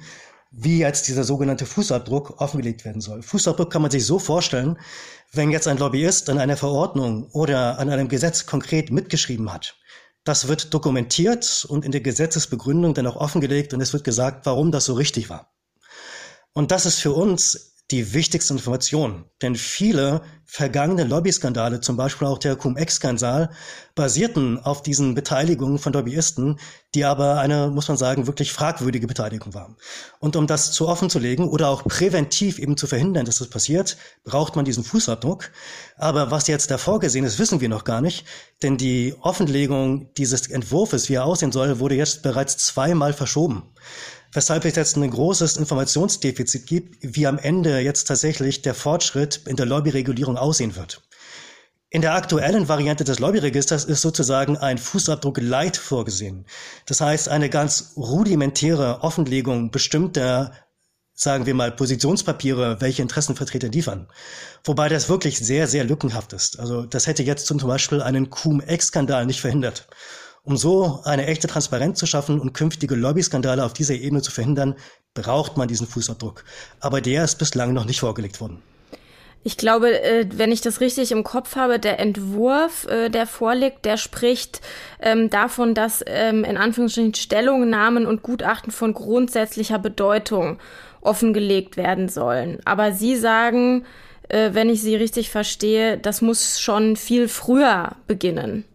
Speaker 4: wie jetzt dieser sogenannte Fußabdruck offengelegt werden soll. Fußabdruck kann man sich so vorstellen, wenn jetzt ein Lobbyist an einer Verordnung oder an einem Gesetz konkret mitgeschrieben hat das wird dokumentiert und in der Gesetzesbegründung dann auch offengelegt und es wird gesagt, warum das so richtig war. Und das ist für uns die wichtigste Information. Denn viele vergangene Lobbyskandale, zum Beispiel auch der Cum-Ex-Skandal, basierten auf diesen Beteiligungen von Lobbyisten, die aber eine, muss man sagen, wirklich fragwürdige Beteiligung waren. Und um das zu offen zu legen oder auch präventiv eben zu verhindern, dass das passiert, braucht man diesen Fußabdruck. Aber was jetzt da vorgesehen ist, wissen wir noch gar nicht, denn die Offenlegung dieses Entwurfs, wie er aussehen soll, wurde jetzt bereits zweimal verschoben weshalb es jetzt ein großes Informationsdefizit gibt, wie am Ende jetzt tatsächlich der Fortschritt in der Lobbyregulierung aussehen wird. In der aktuellen Variante des Lobbyregisters ist sozusagen ein Fußabdruck Light vorgesehen. Das heißt, eine ganz rudimentäre Offenlegung bestimmter sagen wir mal, Positionspapiere, welche Interessenvertreter liefern. Wobei das wirklich sehr, sehr lückenhaft ist. Also das hätte jetzt zum Beispiel einen Cum-Ex-Skandal nicht verhindert. Um so eine echte Transparenz zu schaffen und künftige Lobbyskandale auf dieser Ebene zu verhindern, braucht man diesen Fußabdruck. Aber der ist bislang noch nicht vorgelegt worden.
Speaker 1: Ich glaube, äh, wenn ich das richtig im Kopf habe, der Entwurf, äh, der vorliegt, der spricht ähm, davon, dass ähm, in Anführungsstrichen Stellungnahmen und Gutachten von grundsätzlicher Bedeutung offengelegt werden sollen. Aber Sie sagen, äh, wenn ich Sie richtig verstehe, das muss schon viel früher beginnen.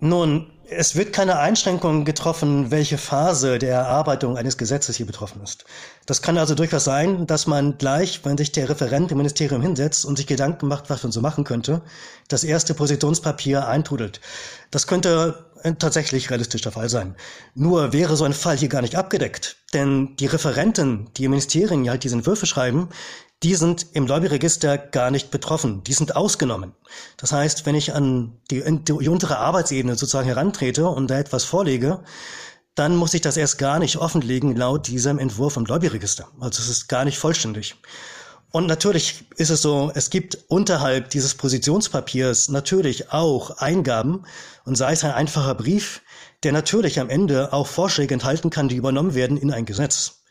Speaker 4: Nun, es wird keine Einschränkung getroffen, welche Phase der Erarbeitung eines Gesetzes hier betroffen ist. Das kann also durchaus sein, dass man gleich, wenn sich der Referent im Ministerium hinsetzt und sich Gedanken macht, was man so machen könnte, das erste Positionspapier eintrudelt. Das könnte tatsächlich realistisch der Fall sein. Nur wäre so ein Fall hier gar nicht abgedeckt. Denn die Referenten, die im Ministerium halt diese Entwürfe schreiben, die sind im Lobbyregister gar nicht betroffen. Die sind ausgenommen. Das heißt, wenn ich an die, die untere Arbeitsebene sozusagen herantrete und da etwas vorlege, dann muss ich das erst gar nicht offenlegen laut diesem Entwurf im Lobbyregister. Also es ist gar nicht vollständig. Und natürlich ist es so, es gibt unterhalb dieses Positionspapiers natürlich auch Eingaben und sei es ein einfacher Brief, der natürlich am Ende auch Vorschläge enthalten kann, die übernommen werden in ein Gesetz.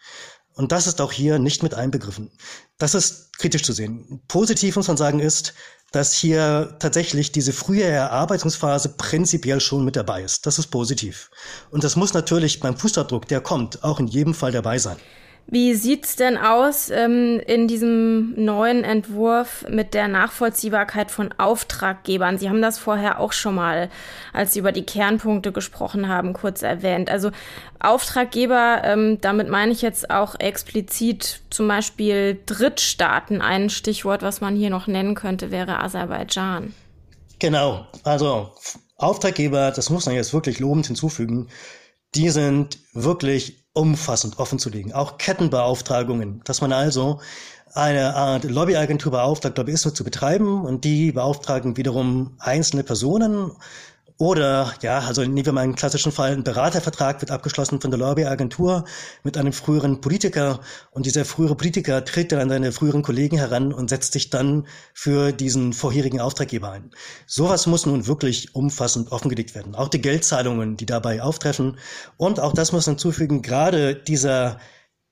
Speaker 4: Und das ist auch hier nicht mit einbegriffen. Das ist kritisch zu sehen. Positiv muss man sagen ist, dass hier tatsächlich diese frühe Erarbeitungsphase prinzipiell schon mit dabei ist. Das ist positiv. Und das muss natürlich beim Fußabdruck, der kommt, auch in jedem Fall dabei sein.
Speaker 1: Wie sieht's denn aus ähm, in diesem neuen Entwurf mit der Nachvollziehbarkeit von Auftraggebern? Sie haben das vorher auch schon mal, als Sie über die Kernpunkte gesprochen haben, kurz erwähnt. Also Auftraggeber, ähm, damit meine ich jetzt auch explizit zum Beispiel Drittstaaten. Ein Stichwort, was man hier noch nennen könnte, wäre Aserbaidschan.
Speaker 4: Genau, also Auftraggeber, das muss man jetzt wirklich lobend hinzufügen, die sind wirklich umfassend offenzulegen. Auch Kettenbeauftragungen, dass man also eine Art Lobbyagentur beauftragt, Lobbyismus zu betreiben und die beauftragen wiederum einzelne Personen Oder, ja, also nehmen wir mal einen klassischen Fall, ein Beratervertrag wird abgeschlossen von der Lobbyagentur mit einem früheren Politiker und dieser frühere Politiker tritt dann an seine früheren Kollegen heran und setzt sich dann für diesen vorherigen Auftraggeber ein. Sowas muss nun wirklich umfassend offengelegt werden. Auch die Geldzahlungen, die dabei auftreffen. Und auch das muss hinzufügen, gerade dieser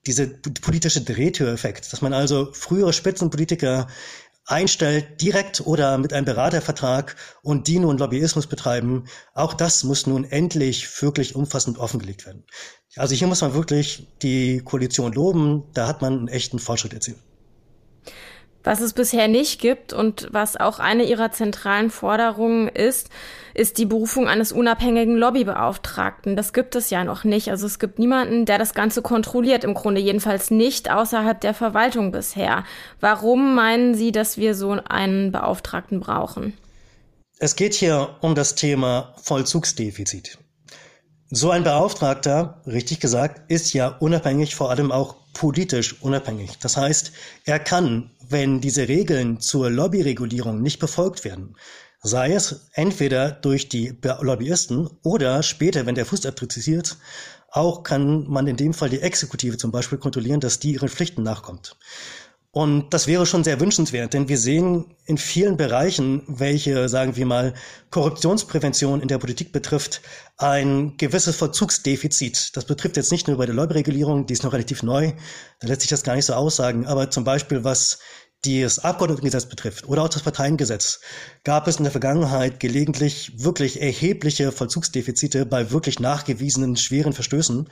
Speaker 4: diese politische Drehtüreffekt, dass man also frühere Spitzenpolitiker einstellt, direkt oder mit einem Beratervertrag und die nun Lobbyismus betreiben, auch das muss nun endlich wirklich umfassend offengelegt werden. Also hier muss man wirklich die Koalition loben, da hat man einen echten Fortschritt erzielt.
Speaker 1: Was es bisher nicht gibt und was auch eine ihrer zentralen Forderungen ist, ist die Berufung eines unabhängigen Lobbybeauftragten. Das gibt es ja noch nicht. Also es gibt niemanden, der das Ganze kontrolliert, im Grunde jedenfalls nicht außerhalb der Verwaltung bisher. Warum meinen Sie, dass wir so einen Beauftragten brauchen?
Speaker 4: Es geht hier um das Thema Vollzugsdefizit. So ein Beauftragter, richtig gesagt, ist ja unabhängig, vor allem auch politisch unabhängig. Das heißt, er kann, wenn diese Regeln zur Lobbyregulierung nicht befolgt werden, sei es entweder durch die Lobbyisten oder später, wenn der Fußabdruck zitiert, auch kann man in dem Fall die Exekutive zum Beispiel kontrollieren, dass die ihren Pflichten nachkommt. Und das wäre schon sehr wünschenswert, denn wir sehen in vielen Bereichen, welche, sagen wir mal, Korruptionsprävention in der Politik betrifft, ein gewisses Verzugsdefizit. Das betrifft jetzt nicht nur bei der Lobbyregulierung, die ist noch relativ neu, da lässt sich das gar nicht so aussagen, aber zum Beispiel was das Abgeordnetengesetz betrifft oder auch das Parteiengesetz, gab es in der Vergangenheit gelegentlich wirklich erhebliche Vollzugsdefizite bei wirklich nachgewiesenen schweren Verstößen.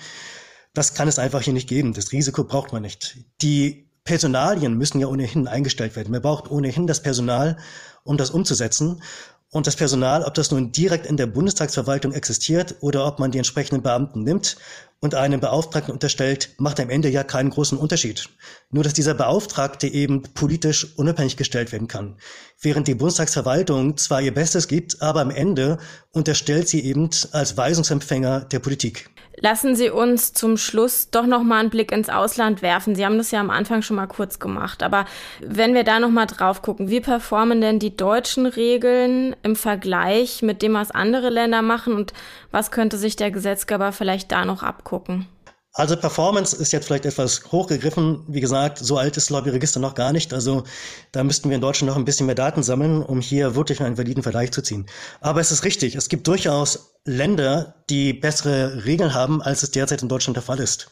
Speaker 4: Das kann es einfach hier nicht geben. Das Risiko braucht man nicht. Die Personalien müssen ja ohnehin eingestellt werden. Man braucht ohnehin das Personal, um das umzusetzen. Und das Personal, ob das nun direkt in der Bundestagsverwaltung existiert oder ob man die entsprechenden Beamten nimmt und einem Beauftragten unterstellt, macht am Ende ja keinen großen Unterschied. Nur dass dieser Beauftragte eben politisch unabhängig gestellt werden kann. Während die Bundestagsverwaltung zwar ihr Bestes gibt, aber am Ende unterstellt sie eben als Weisungsempfänger der Politik.
Speaker 1: Lassen Sie uns zum Schluss doch noch mal einen Blick ins Ausland werfen. Sie haben das ja am Anfang schon mal kurz gemacht, aber wenn wir da noch mal drauf gucken, wie performen denn die deutschen Regeln im Vergleich mit dem, was andere Länder machen und was könnte sich der Gesetzgeber vielleicht da noch abgucken?
Speaker 4: Also Performance ist jetzt vielleicht etwas hochgegriffen. Wie gesagt, so alt ist Lobbyregister noch gar nicht. Also da müssten wir in Deutschland noch ein bisschen mehr Daten sammeln, um hier wirklich einen validen Vergleich zu ziehen. Aber es ist richtig, es gibt durchaus Länder, die bessere Regeln haben, als es derzeit in Deutschland der Fall ist.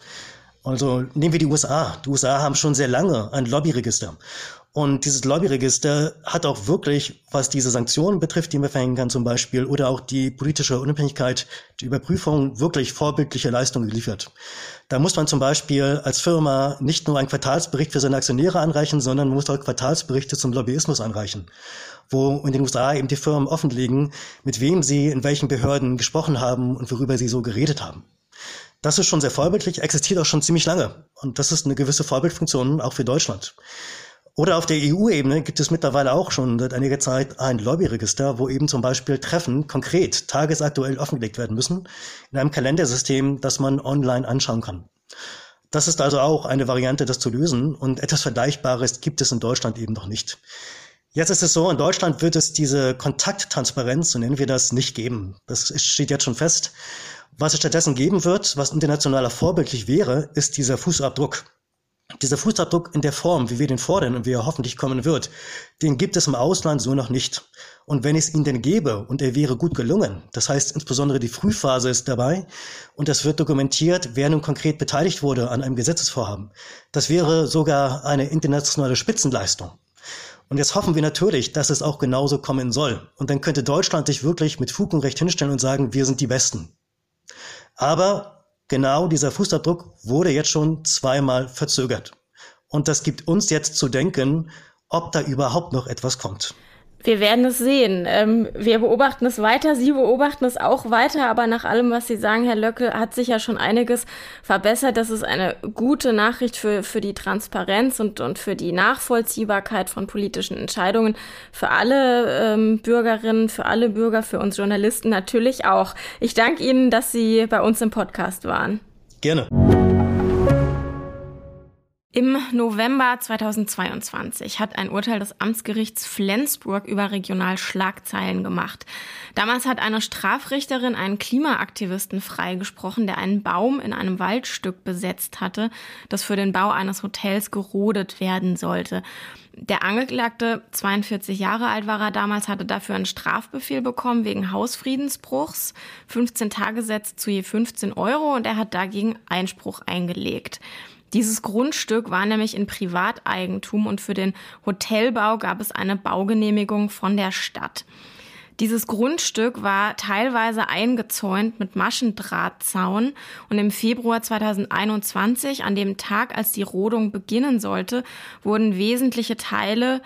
Speaker 4: Also nehmen wir die USA. Die USA haben schon sehr lange ein Lobbyregister. Und dieses Lobbyregister hat auch wirklich, was diese Sanktionen betrifft, die man verhängen kann zum Beispiel, oder auch die politische Unabhängigkeit, die Überprüfung, wirklich vorbildliche Leistungen geliefert. Da muss man zum Beispiel als Firma nicht nur einen Quartalsbericht für seine Aktionäre anreichen, sondern man muss auch Quartalsberichte zum Lobbyismus anreichen, wo in den USA eben die Firmen offenlegen, mit wem sie in welchen Behörden gesprochen haben und worüber sie so geredet haben. Das ist schon sehr vorbildlich, existiert auch schon ziemlich lange. Und das ist eine gewisse Vorbildfunktion auch für Deutschland. Oder auf der EU-Ebene gibt es mittlerweile auch schon seit einiger Zeit ein Lobbyregister, wo eben zum Beispiel Treffen konkret tagesaktuell offengelegt werden müssen, in einem Kalendersystem, das man online anschauen kann. Das ist also auch eine Variante, das zu lösen und etwas Vergleichbares gibt es in Deutschland eben noch nicht. Jetzt ist es so, in Deutschland wird es diese Kontakttransparenz, so nennen wir das, nicht geben. Das steht jetzt schon fest. Was es stattdessen geben wird, was internationaler vorbildlich wäre, ist dieser Fußabdruck. Dieser Fußabdruck in der Form, wie wir den fordern und wie er hoffentlich kommen wird, den gibt es im Ausland so noch nicht. Und wenn es ihn denn gäbe und er wäre gut gelungen, das heißt insbesondere die Frühphase ist dabei und es wird dokumentiert, wer nun konkret beteiligt wurde an einem Gesetzesvorhaben, das wäre sogar eine internationale Spitzenleistung. Und jetzt hoffen wir natürlich, dass es auch genauso kommen soll. Und dann könnte Deutschland sich wirklich mit Fug und Recht hinstellen und sagen, wir sind die Besten. Aber genau dieser Fußabdruck wurde jetzt schon zweimal verzögert. Und das gibt uns jetzt zu denken, ob da überhaupt noch etwas kommt.
Speaker 1: Wir werden es sehen. Ähm, wir beobachten es weiter, Sie beobachten es auch weiter, aber nach allem, was Sie sagen, Herr Löckel, hat sich ja schon einiges verbessert. Das ist eine gute Nachricht für, für die Transparenz und, und für die Nachvollziehbarkeit von politischen Entscheidungen. Für alle ähm, Bürgerinnen, für alle Bürger, für uns Journalisten natürlich auch. Ich danke Ihnen, dass Sie bei uns im Podcast waren.
Speaker 4: Gerne.
Speaker 1: Im November 2022 hat ein Urteil des Amtsgerichts Flensburg überregional Schlagzeilen gemacht. Damals hat eine Strafrichterin einen Klimaaktivisten freigesprochen, der einen Baum in einem Waldstück besetzt hatte, das für den Bau eines Hotels gerodet werden sollte. Der Angeklagte, 42 Jahre alt war er damals, hatte dafür einen Strafbefehl bekommen wegen Hausfriedensbruchs, 15 Tagessätze zu je 15 Euro und er hat dagegen Einspruch eingelegt. Dieses Grundstück war nämlich in Privateigentum und für den Hotelbau gab es eine Baugenehmigung von der Stadt. Dieses Grundstück war teilweise eingezäunt mit Maschendrahtzaun und im Februar 2021, an dem Tag, als die Rodung beginnen sollte, wurden wesentliche Teile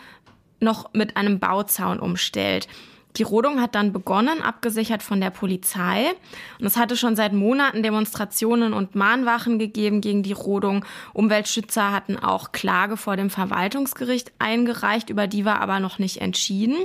Speaker 1: noch mit einem Bauzaun umstellt. Die Rodung hat dann begonnen, abgesichert von der Polizei. Und es hatte schon seit Monaten Demonstrationen und Mahnwachen gegeben gegen die Rodung. Umweltschützer hatten auch Klage vor dem Verwaltungsgericht eingereicht, über die war aber noch nicht entschieden.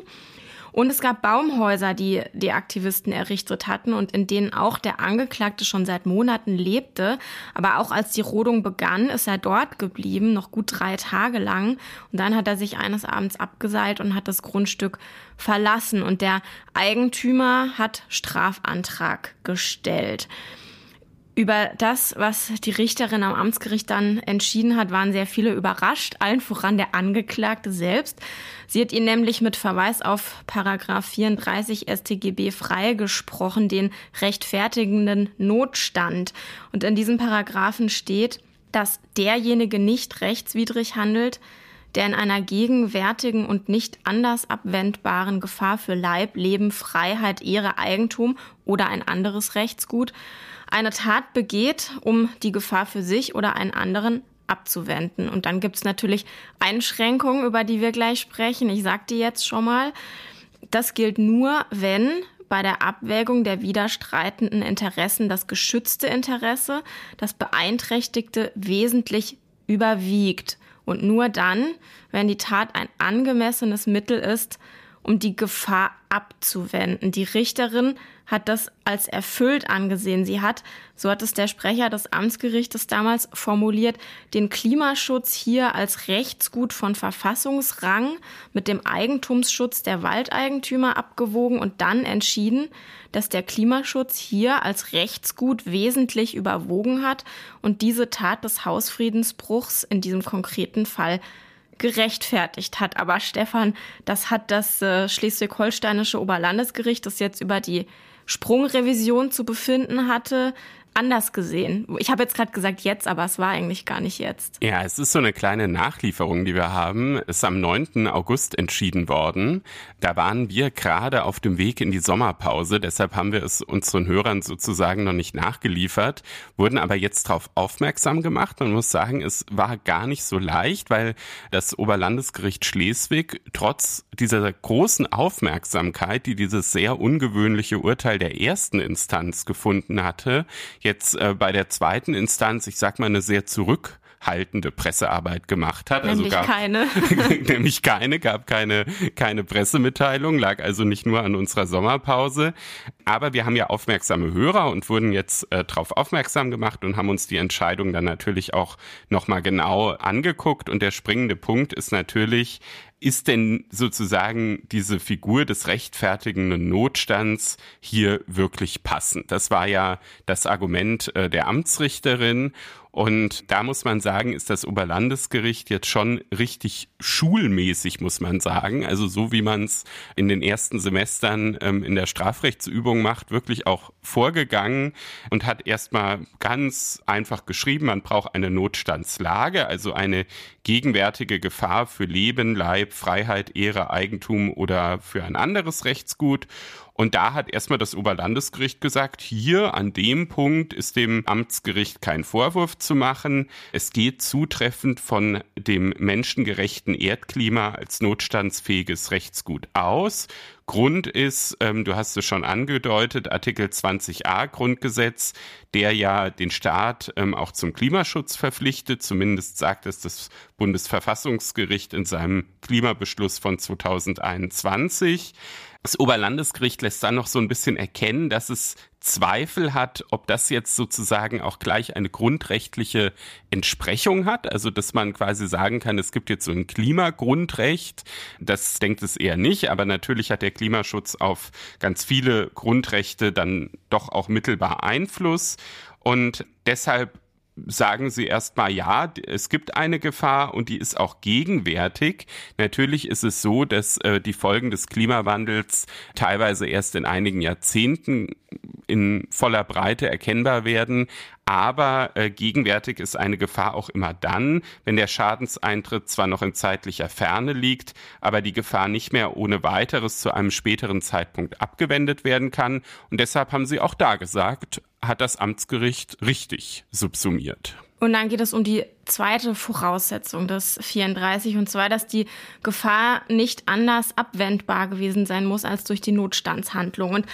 Speaker 1: Und es gab Baumhäuser, die die Aktivisten errichtet hatten und in denen auch der Angeklagte schon seit Monaten lebte. Aber auch als die Rodung begann, ist er dort geblieben, noch gut drei Tage lang. Und dann hat er sich eines Abends abgeseilt und hat das Grundstück verlassen. Und der Eigentümer hat Strafantrag gestellt. Über das, was die Richterin am Amtsgericht dann entschieden hat, waren sehr viele überrascht, allen voran der Angeklagte selbst. Sie hat ihn nämlich mit Verweis auf Paragraph 34 StGB freigesprochen, den rechtfertigenden Notstand. Und in diesem Paragraphen steht, dass derjenige nicht rechtswidrig handelt, der in einer gegenwärtigen und nicht anders abwendbaren Gefahr für Leib, Leben, Freiheit, Ehre, Eigentum oder ein anderes Rechtsgut eine Tat begeht, um die Gefahr für sich oder einen anderen abzuwenden. Und dann gibt es natürlich Einschränkungen, über die wir gleich sprechen. Ich sagte jetzt schon mal, das gilt nur, wenn bei der Abwägung der widerstreitenden Interessen das geschützte Interesse, das beeinträchtigte wesentlich überwiegt. Und nur dann, wenn die Tat ein angemessenes Mittel ist, um die Gefahr abzuwenden. Die Richterin hat das als erfüllt angesehen. Sie hat, so hat es der Sprecher des Amtsgerichtes damals formuliert, den Klimaschutz hier als Rechtsgut von Verfassungsrang mit dem Eigentumsschutz der Waldeigentümer abgewogen und dann entschieden, dass der Klimaschutz hier als Rechtsgut wesentlich überwogen hat und diese Tat des Hausfriedensbruchs in diesem konkreten Fall gerechtfertigt hat. Aber Stefan, das hat das äh, schleswig-holsteinische Oberlandesgericht, das jetzt über die Sprungrevision zu befinden hatte, anders gesehen. Ich habe jetzt gerade gesagt jetzt, aber es war eigentlich gar nicht jetzt.
Speaker 2: Ja, es ist so eine kleine Nachlieferung, die wir haben. Es ist am 9. August entschieden worden. Da waren wir gerade auf dem Weg in die Sommerpause. Deshalb haben wir es unseren Hörern sozusagen noch nicht nachgeliefert, wurden aber jetzt darauf aufmerksam gemacht. Man muss sagen, es war gar nicht so leicht, weil das Oberlandesgericht Schleswig trotz dieser großen Aufmerksamkeit, die dieses sehr ungewöhnliche Urteil der ersten Instanz gefunden hatte, jetzt äh, bei der zweiten Instanz, ich sag mal, eine sehr zurück haltende Pressearbeit gemacht hat.
Speaker 1: Also nämlich
Speaker 2: also gab,
Speaker 1: keine.
Speaker 2: nämlich keine, gab keine, keine Pressemitteilung, lag also nicht nur an unserer Sommerpause. Aber wir haben ja aufmerksame Hörer und wurden jetzt äh, darauf aufmerksam gemacht und haben uns die Entscheidung dann natürlich auch nochmal genau angeguckt. Und der springende Punkt ist natürlich, ist denn sozusagen diese Figur des rechtfertigenden Notstands hier wirklich passend? Das war ja das Argument äh, der Amtsrichterin. Und da muss man sagen, ist das Oberlandesgericht jetzt schon richtig schulmäßig, muss man sagen. Also so wie man es in den ersten Semestern ähm, in der Strafrechtsübung macht, wirklich auch vorgegangen und hat erstmal ganz einfach geschrieben, man braucht eine Notstandslage, also eine gegenwärtige Gefahr für Leben, Leib, Freiheit, Ehre, Eigentum oder für ein anderes Rechtsgut. Und da hat erstmal das Oberlandesgericht gesagt, hier an dem Punkt ist dem Amtsgericht kein Vorwurf zu machen. Es geht zutreffend von dem menschengerechten Erdklima als notstandsfähiges Rechtsgut aus. Grund ist, ähm, du hast es schon angedeutet, Artikel 20a Grundgesetz, der ja den Staat ähm, auch zum Klimaschutz verpflichtet. Zumindest sagt es das Bundesverfassungsgericht in seinem Klimabeschluss von 2021. Das Oberlandesgericht lässt dann noch so ein bisschen erkennen, dass es Zweifel hat, ob das jetzt sozusagen auch gleich eine grundrechtliche Entsprechung hat. Also, dass man quasi sagen kann, es gibt jetzt so ein Klimagrundrecht. Das denkt es eher nicht. Aber natürlich hat der Klimaschutz auf ganz viele Grundrechte dann doch auch mittelbar Einfluss. Und deshalb sagen sie erstmal ja, es gibt eine Gefahr und die ist auch gegenwärtig. Natürlich ist es so, dass äh, die Folgen des Klimawandels teilweise erst in einigen Jahrzehnten in voller Breite erkennbar werden. Aber äh, gegenwärtig ist eine Gefahr auch immer dann, wenn der Schadenseintritt zwar noch in zeitlicher Ferne liegt, aber die Gefahr nicht mehr ohne weiteres zu einem späteren Zeitpunkt abgewendet werden kann. Und deshalb haben sie auch da gesagt, hat das Amtsgericht richtig subsumiert.
Speaker 1: Und dann geht es um die zweite Voraussetzung des 34, und zwar, dass die Gefahr nicht anders abwendbar gewesen sein muss als durch die Notstandshandlung. Und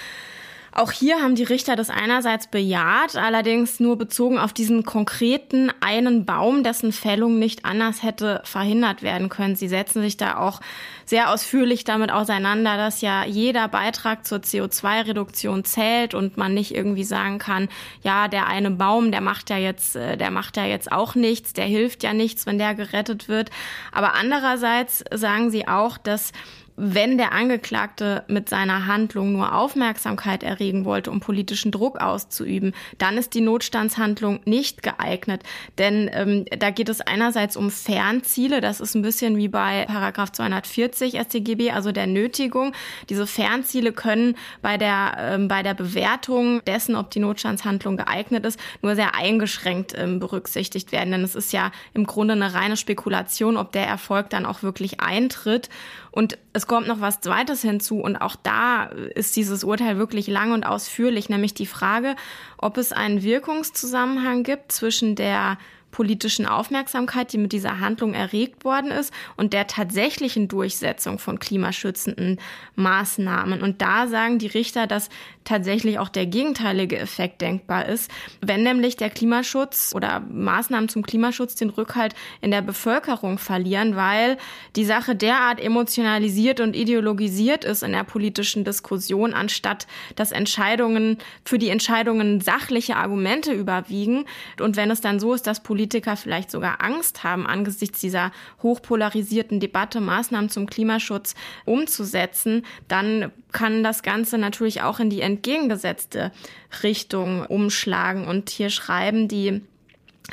Speaker 1: auch hier haben die Richter das einerseits bejaht, allerdings nur bezogen auf diesen konkreten einen Baum, dessen Fällung nicht anders hätte verhindert werden können. Sie setzen sich da auch sehr ausführlich damit auseinander, dass ja jeder Beitrag zur CO2-Reduktion zählt und man nicht irgendwie sagen kann, ja, der eine Baum, der macht ja jetzt, äh, der macht ja jetzt auch nichts, der hilft ja nichts, wenn der gerettet wird. Aber andererseits sagen sie auch, dass wenn der Angeklagte mit seiner Handlung nur Aufmerksamkeit erregen wollte, um politischen Druck auszuüben, dann ist die Notstandshandlung nicht geeignet. Denn ähm, da geht es einerseits um Fernziele, das ist ein bisschen wie bei Paragraph 240 StGB, also der Nötigung. Diese Fernziele können bei der, ähm, bei der Bewertung dessen, ob die Notstandshandlung geeignet ist, nur sehr eingeschränkt ähm, berücksichtigt werden. Denn es ist ja im Grunde eine reine Spekulation, ob der Erfolg dann auch wirklich eintritt. Und es kommt noch was Zweites hinzu und auch da ist dieses Urteil wirklich lang und ausführlich, nämlich die Frage, ob es einen Wirkungszusammenhang gibt zwischen der politischen Aufmerksamkeit, die mit dieser Handlung erregt worden ist und der tatsächlichen Durchsetzung von klimaschützenden Maßnahmen. Und da sagen die Richter, dass tatsächlich auch der gegenteilige Effekt denkbar ist, wenn nämlich der Klimaschutz oder Maßnahmen zum Klimaschutz den Rückhalt in der Bevölkerung verlieren, weil die Sache derart emotionalisiert und ideologisiert ist in der politischen Diskussion, anstatt dass Entscheidungen für die Entscheidungen sachliche Argumente überwiegen. Und wenn es dann so ist, dass Politiker vielleicht sogar Angst haben, angesichts dieser hochpolarisierten Debatte Maßnahmen zum Klimaschutz umzusetzen, dann kann das Ganze natürlich auch in die entgegengesetzte Richtung umschlagen. Und hier schreiben die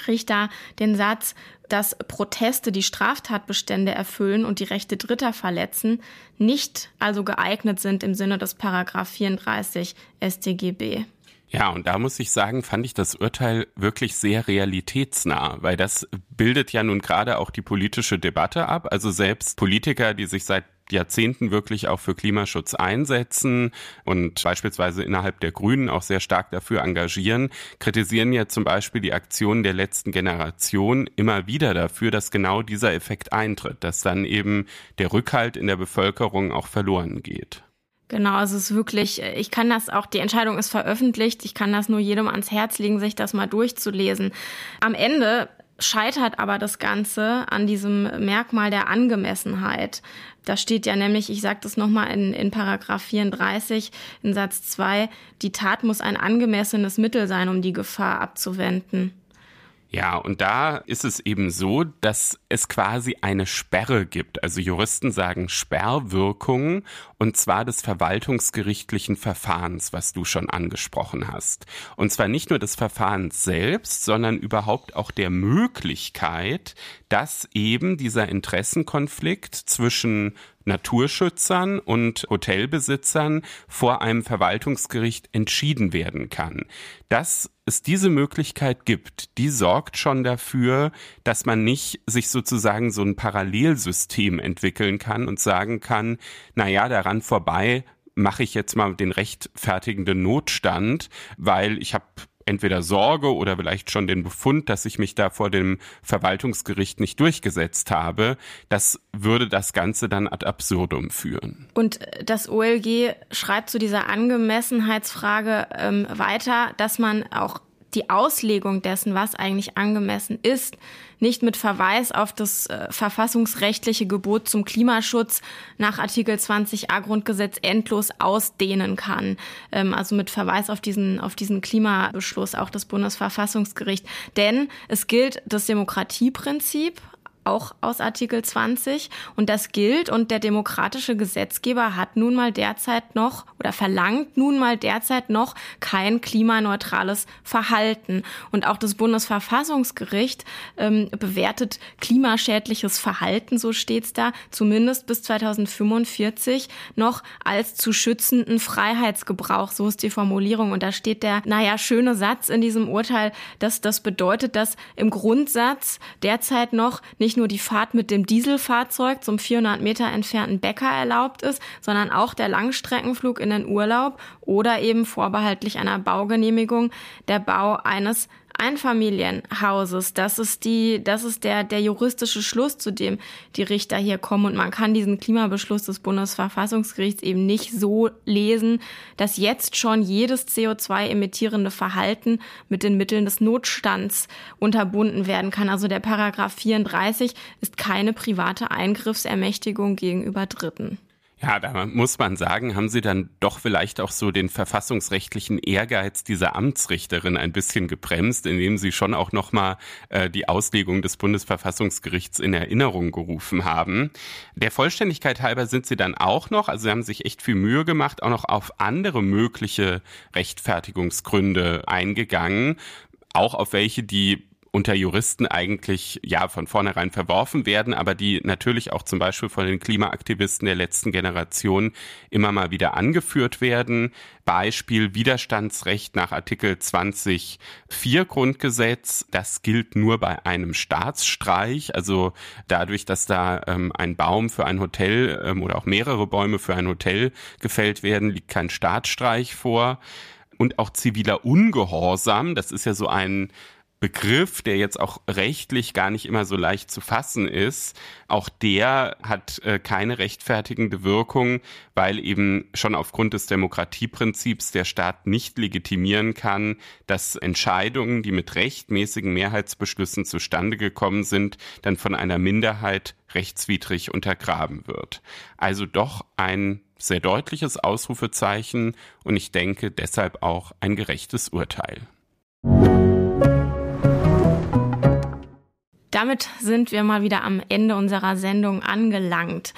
Speaker 1: Richter den Satz, dass Proteste, die Straftatbestände erfüllen und die Rechte Dritter verletzen, nicht also geeignet sind im Sinne des Paragraph 34 StGB.
Speaker 2: Ja, und da muss ich sagen, fand ich das Urteil wirklich sehr realitätsnah, weil das bildet ja nun gerade auch die politische Debatte ab. Also selbst Politiker, die sich seit Jahrzehnten wirklich auch für Klimaschutz einsetzen und beispielsweise innerhalb der Grünen auch sehr stark dafür engagieren, kritisieren ja zum Beispiel die Aktionen der letzten Generation immer wieder dafür, dass genau dieser Effekt eintritt, dass dann eben der Rückhalt in der Bevölkerung auch verloren geht.
Speaker 1: Genau, also es ist wirklich, ich kann das auch, die Entscheidung ist veröffentlicht, ich kann das nur jedem ans Herz legen, sich das mal durchzulesen. Am Ende scheitert aber das Ganze an diesem Merkmal der Angemessenheit. Da steht ja nämlich, ich sage das nochmal in, in Paragraph 34 in Satz 2, die Tat muss ein angemessenes Mittel sein, um die Gefahr abzuwenden.
Speaker 2: Ja, und da ist es eben so, dass es quasi eine Sperre gibt. Also Juristen sagen Sperrwirkung und zwar des verwaltungsgerichtlichen Verfahrens, was du schon angesprochen hast. Und zwar nicht nur des Verfahrens selbst, sondern überhaupt auch der Möglichkeit, dass eben dieser Interessenkonflikt zwischen Naturschützern und Hotelbesitzern vor einem Verwaltungsgericht entschieden werden kann. Dass es diese Möglichkeit gibt, die sorgt schon dafür, dass man nicht sich sozusagen so ein Parallelsystem entwickeln kann und sagen kann, na ja, daran vorbei mache ich jetzt mal den rechtfertigenden Notstand, weil ich habe entweder Sorge oder vielleicht schon den Befund, dass ich mich da vor dem Verwaltungsgericht nicht durchgesetzt habe, das würde das Ganze dann ad absurdum führen.
Speaker 1: Und das OLG schreibt zu dieser Angemessenheitsfrage ähm, weiter, dass man auch die Auslegung dessen, was eigentlich angemessen ist, nicht mit Verweis auf das äh, verfassungsrechtliche Gebot zum Klimaschutz nach Artikel 20a Grundgesetz endlos ausdehnen kann. Ähm, also mit Verweis auf diesen, auf diesen Klimabeschluss auch des Bundesverfassungsgericht. Denn es gilt das Demokratieprinzip auch aus Artikel 20 und das gilt und der demokratische Gesetzgeber hat nun mal derzeit noch oder verlangt nun mal derzeit noch kein klimaneutrales Verhalten. Und auch das Bundesverfassungsgericht ähm, bewertet klimaschädliches Verhalten, so steht's da, zumindest bis 2045 noch als zu schützenden Freiheitsgebrauch, so ist die Formulierung. Und da steht der, naja, schöne Satz in diesem Urteil, dass das bedeutet, dass im Grundsatz derzeit noch nicht nur die Fahrt mit dem Dieselfahrzeug zum 400 Meter entfernten Bäcker erlaubt ist, sondern auch der Langstreckenflug in den Urlaub oder eben vorbehaltlich einer Baugenehmigung. Der Bau eines Einfamilienhauses. Das ist die, das ist der, der juristische Schluss, zu dem die Richter hier kommen. Und man kann diesen Klimabeschluss des Bundesverfassungsgerichts eben nicht so lesen, dass jetzt schon jedes CO2-emittierende Verhalten mit den Mitteln des Notstands unterbunden werden kann. Also der Paragraph 34 ist keine private Eingriffsermächtigung gegenüber Dritten.
Speaker 2: Ja, da muss man sagen, haben Sie dann doch vielleicht auch so den verfassungsrechtlichen Ehrgeiz dieser Amtsrichterin ein bisschen gebremst, indem Sie schon auch nochmal äh, die Auslegung des Bundesverfassungsgerichts in Erinnerung gerufen haben. Der Vollständigkeit halber sind Sie dann auch noch, also Sie haben sich echt viel Mühe gemacht, auch noch auf andere mögliche Rechtfertigungsgründe eingegangen, auch auf welche, die unter Juristen eigentlich ja von vornherein verworfen werden, aber die natürlich auch zum Beispiel von den Klimaaktivisten der letzten Generation immer mal wieder angeführt werden. Beispiel Widerstandsrecht nach Artikel 20 4 Grundgesetz. Das gilt nur bei einem Staatsstreich, also dadurch, dass da ähm, ein Baum für ein Hotel ähm, oder auch mehrere Bäume für ein Hotel gefällt werden, liegt kein Staatsstreich vor. Und auch ziviler Ungehorsam, das ist ja so ein Begriff, der jetzt auch rechtlich gar nicht immer so leicht zu fassen ist, auch der hat äh, keine rechtfertigende Wirkung, weil eben schon aufgrund des Demokratieprinzips der Staat nicht legitimieren kann, dass Entscheidungen, die mit rechtmäßigen Mehrheitsbeschlüssen zustande gekommen sind, dann von einer Minderheit rechtswidrig untergraben wird. Also doch ein sehr deutliches Ausrufezeichen und ich denke deshalb auch ein gerechtes Urteil.
Speaker 1: Damit sind wir mal wieder am Ende unserer Sendung angelangt.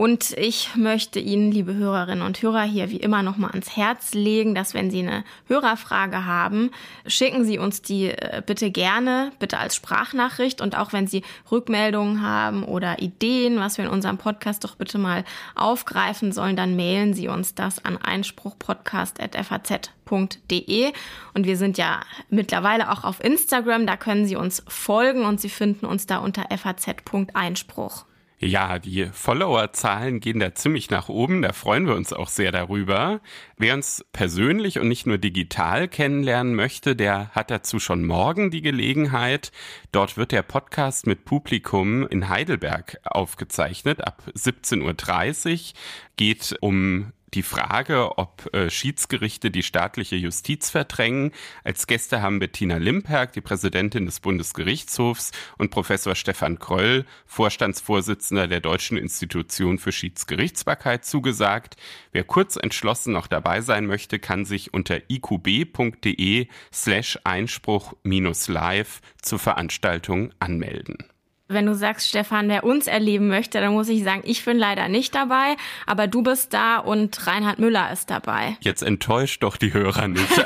Speaker 1: Und ich möchte Ihnen, liebe Hörerinnen und Hörer, hier wie immer nochmal ans Herz legen, dass wenn Sie eine Hörerfrage haben, schicken Sie uns die äh, bitte gerne, bitte als Sprachnachricht. Und auch wenn Sie Rückmeldungen haben oder Ideen, was wir in unserem Podcast doch bitte mal aufgreifen sollen, dann mailen Sie uns das an einspruchpodcast.faz.de. Und wir sind ja mittlerweile auch auf Instagram, da können Sie uns folgen und Sie finden uns da unter faz.einspruch.
Speaker 2: Ja, die Followerzahlen gehen da ziemlich nach oben, da freuen wir uns auch sehr darüber. Wer uns persönlich und nicht nur digital kennenlernen möchte, der hat dazu schon morgen die Gelegenheit. Dort wird der Podcast mit Publikum in Heidelberg aufgezeichnet ab 17.30 Uhr. Geht um die Frage, ob äh, Schiedsgerichte die staatliche Justiz verdrängen. Als Gäste haben Bettina Limperk, die Präsidentin des Bundesgerichtshofs, und Professor Stefan Kröll, Vorstandsvorsitzender der Deutschen Institution für Schiedsgerichtsbarkeit, zugesagt. Wer kurz entschlossen noch dabei sein möchte, kann sich unter iqb.de slash Einspruch minus live zur Veranstaltung anmelden
Speaker 1: wenn du sagst, Stefan, wer uns erleben möchte, dann muss ich sagen, ich bin leider nicht dabei, aber du bist da und Reinhard Müller ist dabei.
Speaker 2: Jetzt enttäuscht doch die Hörer nicht.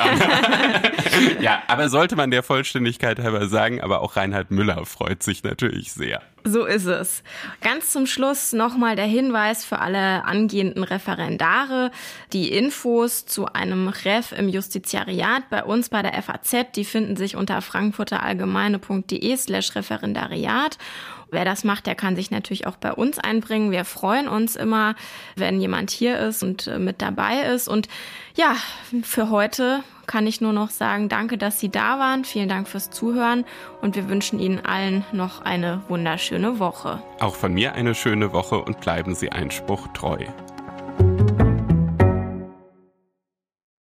Speaker 2: ja, aber sollte man der Vollständigkeit halber sagen, aber auch Reinhard Müller freut sich natürlich sehr.
Speaker 1: So ist es. Ganz zum Schluss nochmal der Hinweis für alle angehenden Referendare. Die Infos zu einem Ref im Justiziariat bei uns bei der FAZ, die finden sich unter frankfurterallgemeine.de slash Referendariat. Wer das macht, der kann sich natürlich auch bei uns einbringen. Wir freuen uns immer, wenn jemand hier ist und äh, mit dabei ist. Und ja, für heute kann ich nur noch sagen, danke, dass Sie da waren. Vielen Dank fürs Zuhören und wir wünschen Ihnen allen noch eine wunderschöne Woche.
Speaker 2: Auch von mir eine schöne Woche und bleiben Sie Einspruch treu.